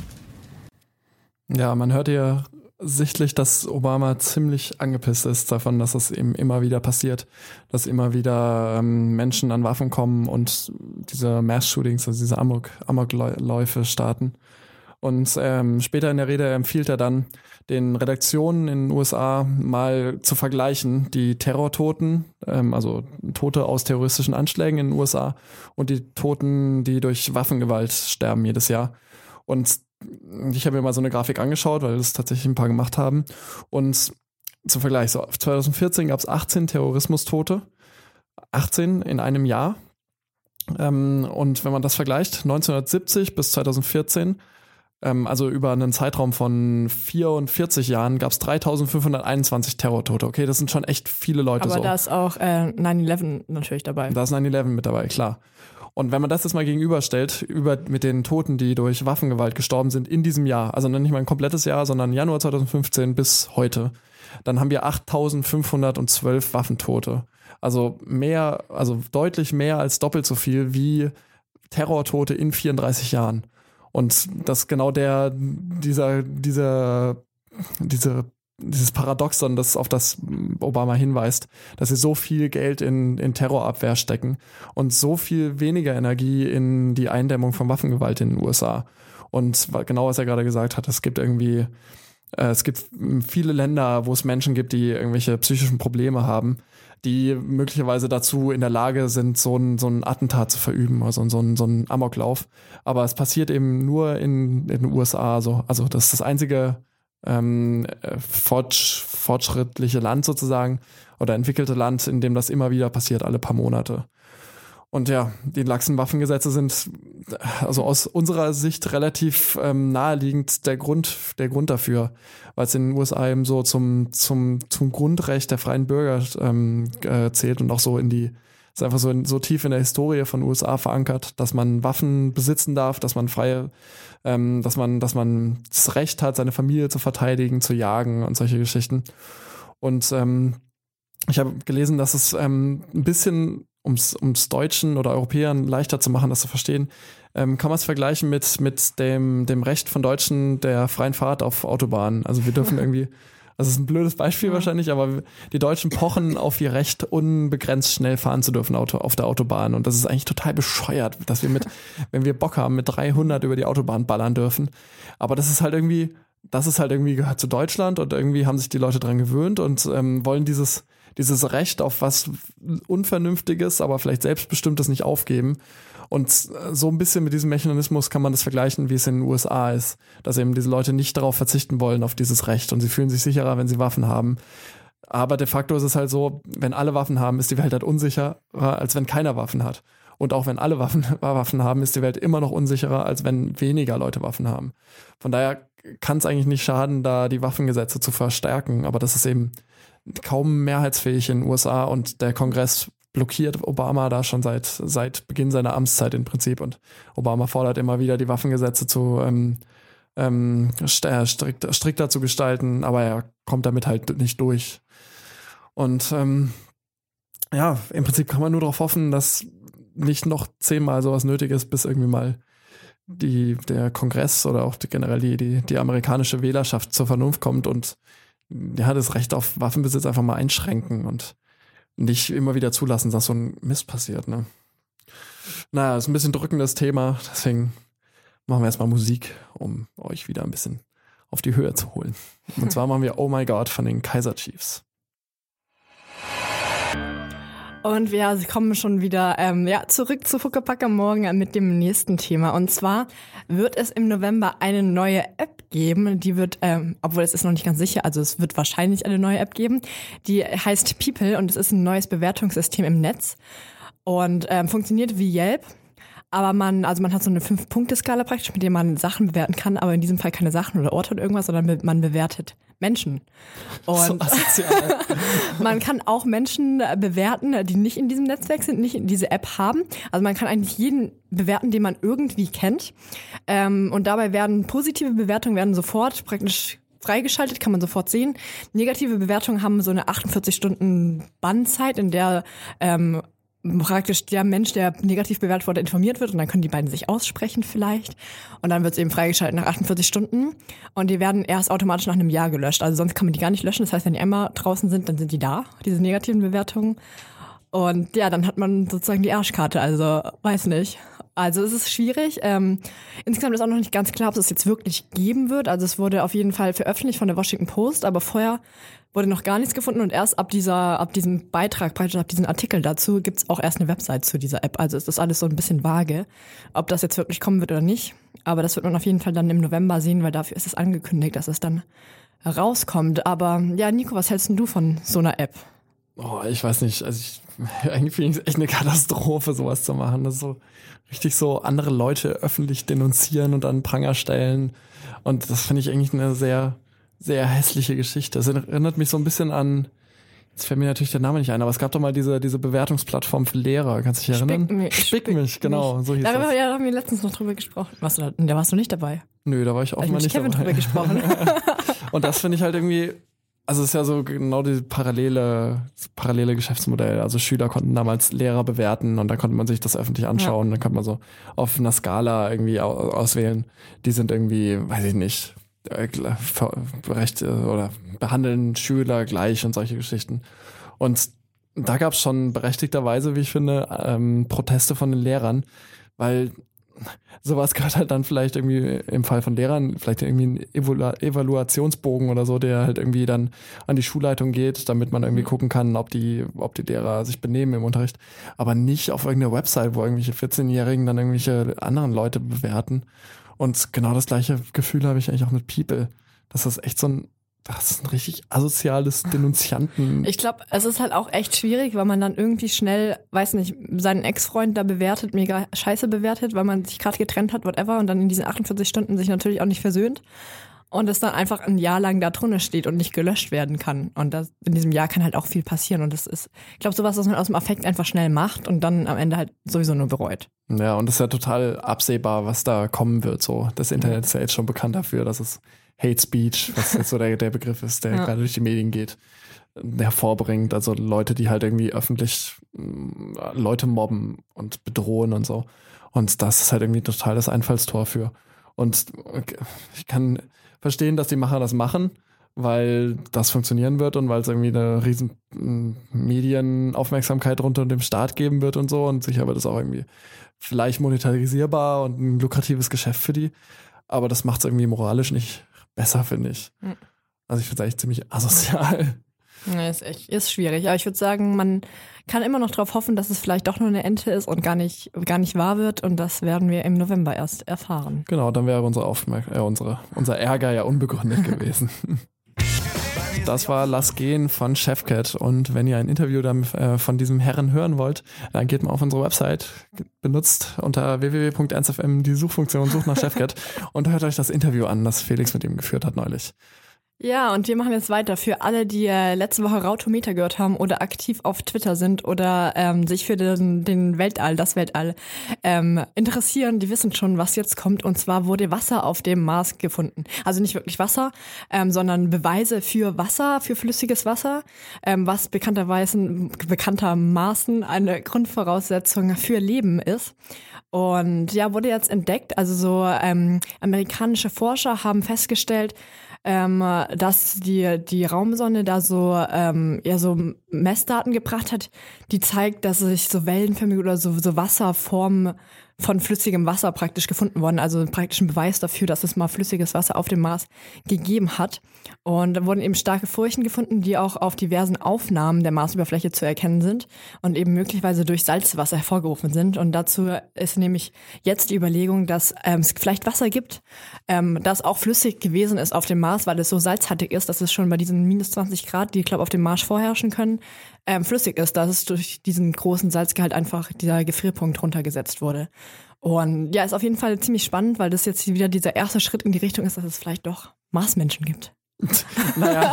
Ja, man hört ja sichtlich, dass Obama ziemlich angepisst ist davon, dass es eben immer wieder passiert, dass immer wieder ähm, Menschen an Waffen kommen und diese Mass-Shootings, also diese Amok, Amokläufe starten. Und ähm, später in der Rede empfiehlt er dann, den Redaktionen in den USA mal zu vergleichen, die Terrortoten, ähm, also Tote aus terroristischen Anschlägen in den USA und die Toten, die durch Waffengewalt sterben jedes Jahr. Und ich habe mir mal so eine Grafik angeschaut, weil das tatsächlich ein paar gemacht haben. Und zum Vergleich, so 2014 gab es 18 Terrorismustote. 18 in einem Jahr. Ähm, und wenn man das vergleicht, 1970 bis 2014, ähm, also über einen Zeitraum von 44 Jahren, gab es 3521 Terrortote. Okay, das sind schon echt viele Leute Aber so. da ist auch äh, 9-11 natürlich dabei. Da ist 9-11 mit dabei, klar. Und wenn man das jetzt mal gegenüberstellt, über, mit den Toten, die durch Waffengewalt gestorben sind in diesem Jahr, also nicht mal ein komplettes Jahr, sondern Januar 2015 bis heute, dann haben wir 8512 Waffentote. Also mehr, also deutlich mehr als doppelt so viel wie Terrortote in 34 Jahren. Und das genau der, dieser, dieser, diese dieses Paradoxon, das auf das Obama hinweist, dass sie so viel Geld in, in Terrorabwehr stecken und so viel weniger Energie in die Eindämmung von Waffengewalt in den USA. Und genau was er gerade gesagt hat, es gibt irgendwie, äh, es gibt viele Länder, wo es Menschen gibt, die irgendwelche psychischen Probleme haben, die möglicherweise dazu in der Lage sind, so ein, so ein Attentat zu verüben, also so ein, so ein Amoklauf. Aber es passiert eben nur in, in den USA so. Also das ist das einzige ähm, fortsch fortschrittliche Land sozusagen oder entwickelte Land, in dem das immer wieder passiert, alle paar Monate. Und ja, die laxen Waffengesetze sind also aus unserer Sicht relativ ähm, naheliegend der Grund, der Grund dafür, weil es in den USA eben so zum, zum, zum Grundrecht der freien Bürger ähm, äh, zählt und auch so in die ist einfach so, in, so tief in der Historie von USA verankert, dass man Waffen besitzen darf, dass man freie, ähm, dass man, dass man das Recht hat, seine Familie zu verteidigen, zu jagen und solche Geschichten. Und ähm, ich habe gelesen, dass es ähm, ein bisschen ums, ums Deutschen oder Europäern leichter zu machen, das zu verstehen, ähm, kann man es vergleichen mit, mit dem, dem Recht von Deutschen der freien Fahrt auf Autobahnen. Also wir dürfen irgendwie das ist ein blödes Beispiel wahrscheinlich, aber die Deutschen pochen auf ihr Recht, unbegrenzt schnell fahren zu dürfen auf der Autobahn. Und das ist eigentlich total bescheuert, dass wir mit, wenn wir Bock haben, mit 300 über die Autobahn ballern dürfen. Aber das ist halt irgendwie, das ist halt irgendwie gehört zu Deutschland und irgendwie haben sich die Leute dran gewöhnt und ähm, wollen dieses, dieses Recht auf was Unvernünftiges, aber vielleicht Selbstbestimmtes nicht aufgeben. Und so ein bisschen mit diesem Mechanismus kann man das vergleichen, wie es in den USA ist, dass eben diese Leute nicht darauf verzichten wollen, auf dieses Recht und sie fühlen sich sicherer, wenn sie Waffen haben. Aber de facto ist es halt so, wenn alle Waffen haben, ist die Welt halt unsicherer, als wenn keiner Waffen hat. Und auch wenn alle Waffen, Waffen haben, ist die Welt immer noch unsicherer, als wenn weniger Leute Waffen haben. Von daher kann es eigentlich nicht schaden, da die Waffengesetze zu verstärken. Aber das ist eben kaum mehrheitsfähig in den USA und der Kongress blockiert Obama da schon seit, seit Beginn seiner Amtszeit im Prinzip. Und Obama fordert immer wieder, die Waffengesetze zu ähm, ähm, strikt, strikter zu gestalten, aber er kommt damit halt nicht durch. Und ähm, ja, im Prinzip kann man nur darauf hoffen, dass nicht noch zehnmal sowas nötig ist, bis irgendwie mal die, der Kongress oder auch die, generell die, die, die amerikanische Wählerschaft zur Vernunft kommt und ja, das Recht auf Waffenbesitz einfach mal einschränken und nicht immer wieder zulassen, dass so ein Mist passiert. Ne? Naja, ist ein bisschen drückendes Thema, deswegen machen wir erstmal Musik, um euch wieder ein bisschen auf die Höhe zu holen. Und zwar machen wir Oh My God von den Kaiser Chiefs. Und wir kommen schon wieder ähm, ja, zurück zu Fuckepack am Morgen mit dem nächsten Thema. Und zwar wird es im November eine neue App geben. Die wird, ähm, obwohl es ist noch nicht ganz sicher, also es wird wahrscheinlich eine neue App geben. Die heißt People und es ist ein neues Bewertungssystem im Netz und ähm, funktioniert wie Yelp. Aber man, also man hat so eine Fünf-Punkte-Skala praktisch, mit der man Sachen bewerten kann, aber in diesem Fall keine Sachen oder Orte oder irgendwas, sondern man bewertet Menschen. Und So man kann auch Menschen bewerten, die nicht in diesem Netzwerk sind, nicht in diese App haben. Also man kann eigentlich jeden bewerten, den man irgendwie kennt. Ähm, und dabei werden positive Bewertungen werden sofort praktisch freigeschaltet, kann man sofort sehen. Negative Bewertungen haben so eine 48 Stunden Bannzeit, in der ähm, praktisch der Mensch, der negativ bewertet wurde, informiert wird und dann können die beiden sich aussprechen vielleicht und dann wird es eben freigeschaltet nach 48 Stunden und die werden erst automatisch nach einem Jahr gelöscht. Also sonst kann man die gar nicht löschen. Das heißt, wenn die einmal draußen sind, dann sind die da, diese negativen Bewertungen. Und ja, dann hat man sozusagen die Arschkarte, also weiß nicht. Also es ist schwierig. Ähm, insgesamt ist auch noch nicht ganz klar, ob es jetzt wirklich geben wird. Also es wurde auf jeden Fall veröffentlicht von der Washington Post, aber vorher wurde noch gar nichts gefunden und erst ab dieser, ab diesem Beitrag, praktisch ab diesem Artikel dazu, gibt's auch erst eine Website zu dieser App. Also es ist alles so ein bisschen vage, ob das jetzt wirklich kommen wird oder nicht. Aber das wird man auf jeden Fall dann im November sehen, weil dafür ist es angekündigt, dass es dann rauskommt. Aber ja, Nico, was hältst denn du von so einer App? Oh, ich weiß nicht. Also ich, eigentlich finde ich es echt eine Katastrophe, sowas zu machen. Das ist so richtig so andere Leute öffentlich denunzieren und an Pranger stellen. Und das finde ich eigentlich eine sehr, sehr hässliche Geschichte. Das erinnert mich so ein bisschen an, jetzt fällt mir natürlich der Name nicht ein, aber es gab doch mal diese, diese Bewertungsplattform für Lehrer. Kannst du dich erinnern? Spick mich. Spick mich, genau. So hieß Darüber das. ja, da haben wir letztens noch drüber gesprochen. Warst du da, da warst du nicht dabei. Nö, da war ich auch ich mal nicht Kevin dabei. drüber gesprochen. Und das finde ich halt irgendwie, also es ist ja so genau die parallele, das parallele Geschäftsmodell. Also Schüler konnten damals Lehrer bewerten und dann konnte man sich das öffentlich anschauen. Dann konnte man so auf einer Skala irgendwie au- auswählen. Die sind irgendwie, weiß ich nicht, äh, gl- ver- recht äh, oder behandeln Schüler gleich und solche Geschichten. Und da gab es schon berechtigterweise, wie ich finde, ähm, Proteste von den Lehrern, weil sowas gehört halt dann vielleicht irgendwie im Fall von Lehrern, vielleicht irgendwie ein Evalu Evaluationsbogen oder so, der halt irgendwie dann an die Schulleitung geht, damit man irgendwie gucken kann, ob die, ob die Lehrer sich benehmen im Unterricht. Aber nicht auf irgendeiner Website, wo irgendwelche 14-Jährigen dann irgendwelche anderen Leute bewerten. Und genau das gleiche Gefühl habe ich eigentlich auch mit People. Das ist echt so ein, das ist ein richtig asoziales Denunzianten. Ich glaube, es ist halt auch echt schwierig, weil man dann irgendwie schnell, weiß nicht, seinen Ex-Freund da bewertet, mega scheiße bewertet, weil man sich gerade getrennt hat, whatever, und dann in diesen 48 Stunden sich natürlich auch nicht versöhnt. Und es dann einfach ein Jahr lang da drunter steht und nicht gelöscht werden kann. Und das, in diesem Jahr kann halt auch viel passieren. Und das ist, ich glaube, sowas, was man aus dem Affekt einfach schnell macht und dann am Ende halt sowieso nur bereut. Ja, und das ist ja total absehbar, was da kommen wird. So, das Internet ist ja jetzt schon bekannt dafür, dass es Hate Speech, was jetzt so der, der Begriff ist, der Ja. gerade durch die Medien geht, hervorbringt. Also Leute, die halt irgendwie öffentlich mm, Leute mobben und bedrohen und so. Und das ist halt irgendwie total das Einfallstor für. Und ich kann verstehen, dass die Macher das machen, weil das funktionieren wird und weil es irgendwie eine riesen mm, Medienaufmerksamkeit rund um den Staat geben wird und so. Und sicher wird es auch irgendwie vielleicht monetarisierbar und ein lukratives Geschäft für die. Aber das macht es irgendwie moralisch nicht besser, finde ich. Mhm. Also ich finde es eigentlich ziemlich asozial. Ja, ist echt, ist schwierig. Aber ich würde sagen, man kann immer noch darauf hoffen, dass es vielleicht doch nur eine Ente ist und gar nicht, gar nicht wahr wird. Und das werden wir im November erst erfahren. Genau, dann wäre unsere Aufmerk äh, unsere, unser Ärger ja unbegründet gewesen. Das war Lass gehen von Chefcat. Und wenn ihr ein Interview dann, äh, von diesem Herren hören wollt, dann geht mal auf unsere Website, benutzt unter www.ernstfm die Suchfunktion, sucht nach Chefcat und hört euch das Interview an, das Felix mit ihm geführt hat neulich. Ja, und wir machen jetzt weiter. Für alle, die äh, letzte Woche Rautometer gehört haben oder aktiv auf Twitter sind oder ähm, sich für den, den Weltall, das Weltall ähm, interessieren, die wissen schon, was jetzt kommt. Und zwar wurde Wasser auf dem Mars gefunden. Also nicht wirklich Wasser, ähm, sondern Beweise für Wasser, für flüssiges Wasser, ähm, was bekannterweise, bekanntermaßen eine Grundvoraussetzung für Leben ist. Und ja, wurde jetzt entdeckt. Also so ähm, amerikanische Forscher haben festgestellt, ähm, dass die, die Raumsonde da so, ähm, ja, so Messdaten gebracht hat, die zeigt, dass sich so wellenförmig oder so, so Wasserformen von flüssigem Wasser praktisch gefunden worden, also praktisch ein Beweis dafür, dass es mal flüssiges Wasser auf dem Mars gegeben hat. Und da wurden eben starke Furchen gefunden, die auch auf diversen Aufnahmen der Marsoberfläche zu erkennen sind und eben möglicherweise durch Salzwasser hervorgerufen sind. Und dazu ist nämlich jetzt die Überlegung, dass ähm, es vielleicht Wasser gibt, ähm, das auch flüssig gewesen ist auf dem Mars, weil es so salzhaltig ist, dass es schon bei diesen minus 20 Grad, die ich glaube auf dem Mars vorherrschen können, ähm, flüssig ist, dass es durch diesen großen Salzgehalt einfach dieser Gefrierpunkt runtergesetzt wurde. Und ja, ist auf jeden Fall ziemlich spannend, weil das jetzt wieder dieser erste Schritt in die Richtung ist, dass es vielleicht doch Marsmenschen gibt. naja,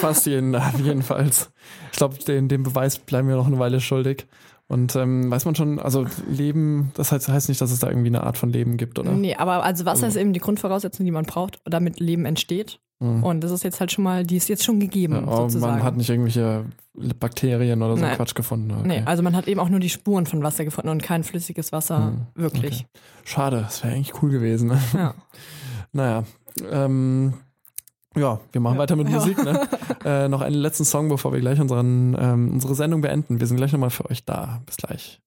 fast jeden, jedenfalls. Ich glaube, den, den Beweis bleiben wir noch eine Weile schuldig. Und ähm, weiß man schon, also Leben, das heißt, heißt nicht, dass es da irgendwie eine Art von Leben gibt, oder? Nee, aber also Wasser also. ist eben die Grundvoraussetzung, die man braucht, damit Leben entsteht. Mhm. Und das ist jetzt halt schon mal, die ist jetzt schon gegeben. Ja, sozusagen. Man hat nicht irgendwelche Bakterien oder so Nein. Quatsch gefunden. Okay. Nee, also man hat eben auch nur die Spuren von Wasser gefunden und kein flüssiges Wasser mhm. wirklich. Okay. Schade, das wäre eigentlich cool gewesen. Ne? Ja. naja. Ähm, ja, wir machen ja. weiter mit Musik. Ne? äh, noch einen letzten Song, bevor wir gleich unseren, ähm, unsere Sendung beenden. Wir sind gleich nochmal für euch da. Bis gleich.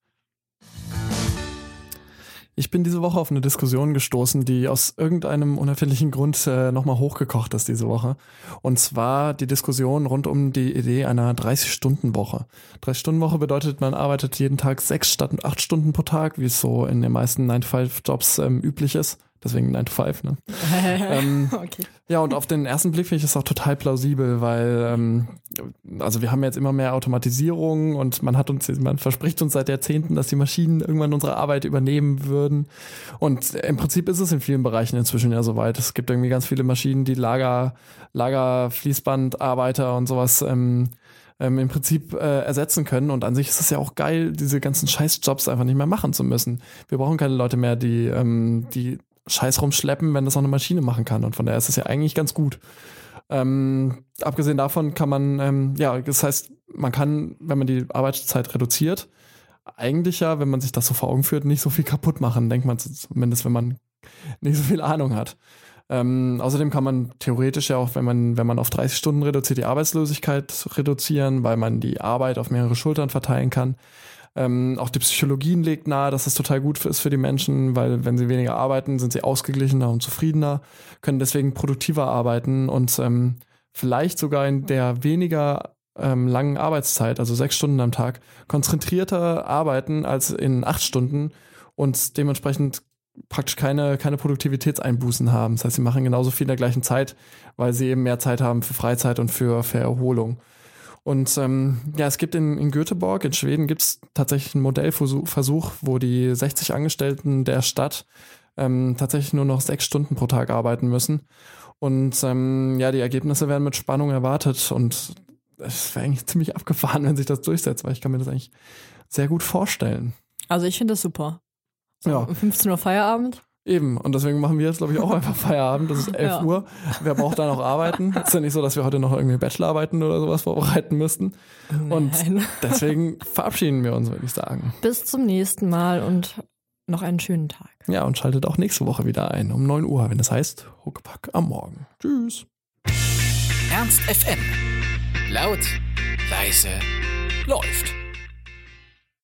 Ich bin diese Woche auf eine Diskussion gestoßen, die aus irgendeinem unerfindlichen Grund äh, nochmal hochgekocht ist diese Woche. Und zwar die Diskussion rund um die Idee einer 30-Stunden-Woche. 30-Stunden-Woche bedeutet, man arbeitet jeden Tag sechs statt acht Stunden pro Tag, wie es so in den meisten 9-to-5-Jobs ähm, üblich ist. Deswegen 9 to 5, ne? ähm, okay. Ja, und auf den ersten Blick finde ich das auch total plausibel, weil ähm, also wir haben jetzt immer mehr Automatisierung und man hat uns, man verspricht uns seit Jahrzehnten, dass die Maschinen irgendwann unsere Arbeit übernehmen würden. Und im Prinzip ist es in vielen Bereichen inzwischen ja soweit. Es gibt irgendwie ganz viele Maschinen, die Lager, Lager, Fließbandarbeiter und sowas ähm, ähm, im Prinzip äh, ersetzen können. Und an sich ist es ja auch geil, diese ganzen Scheißjobs einfach nicht mehr machen zu müssen. Wir brauchen keine Leute mehr, die, ähm, die Scheiß rumschleppen, wenn das auch eine Maschine machen kann. Und von daher ist es ja eigentlich ganz gut. Ähm, abgesehen davon kann man, ähm, ja, das heißt, man kann, wenn man die Arbeitszeit reduziert, eigentlich ja, wenn man sich das so vor Augen führt, nicht so viel kaputt machen, denkt man zumindest, wenn man nicht so viel Ahnung hat. Ähm, außerdem kann man theoretisch ja auch, wenn man, wenn man auf 30 Stunden reduziert, die Arbeitslosigkeit reduzieren, weil man die Arbeit auf mehrere Schultern verteilen kann. Ähm, auch die Psychologie legt nahe, dass das total gut ist für die Menschen, weil wenn sie weniger arbeiten, sind sie ausgeglichener und zufriedener, können deswegen produktiver arbeiten und ähm, vielleicht sogar in der weniger ähm, langen Arbeitszeit, also sechs Stunden am Tag, konzentrierter arbeiten als in acht Stunden und dementsprechend praktisch keine, keine Produktivitätseinbußen haben. Das heißt, sie machen genauso viel in der gleichen Zeit, weil sie eben mehr Zeit haben für Freizeit und für, für Erholung. Und ähm, ja, es gibt in, in Göteborg, in Schweden, gibt es tatsächlich einen Modellversuch, wo die 60 Angestellten der Stadt ähm, tatsächlich nur noch sechs Stunden pro Tag arbeiten müssen. Und ähm, ja, die Ergebnisse werden mit Spannung erwartet. Und es wäre eigentlich ziemlich abgefahren, wenn sich das durchsetzt, weil ich kann mir das eigentlich sehr gut vorstellen. Also ich finde das super. Ja. Um 15 Uhr Feierabend. Eben, und deswegen machen wir jetzt, glaube ich, auch einfach Feierabend. Das ist 11 ja. Uhr. Wer braucht da noch arbeiten? Ist ja nicht so, dass wir heute noch irgendwie Bachelorarbeiten oder sowas vorbereiten müssten. Und deswegen verabschieden wir uns, würde ich sagen. Bis zum nächsten Mal und noch einen schönen Tag. Ja, und schaltet auch nächste Woche wieder ein, um 9 Uhr, wenn es heißt Huckepack am Morgen. Tschüss. Ernst FM. Laut, leise, läuft.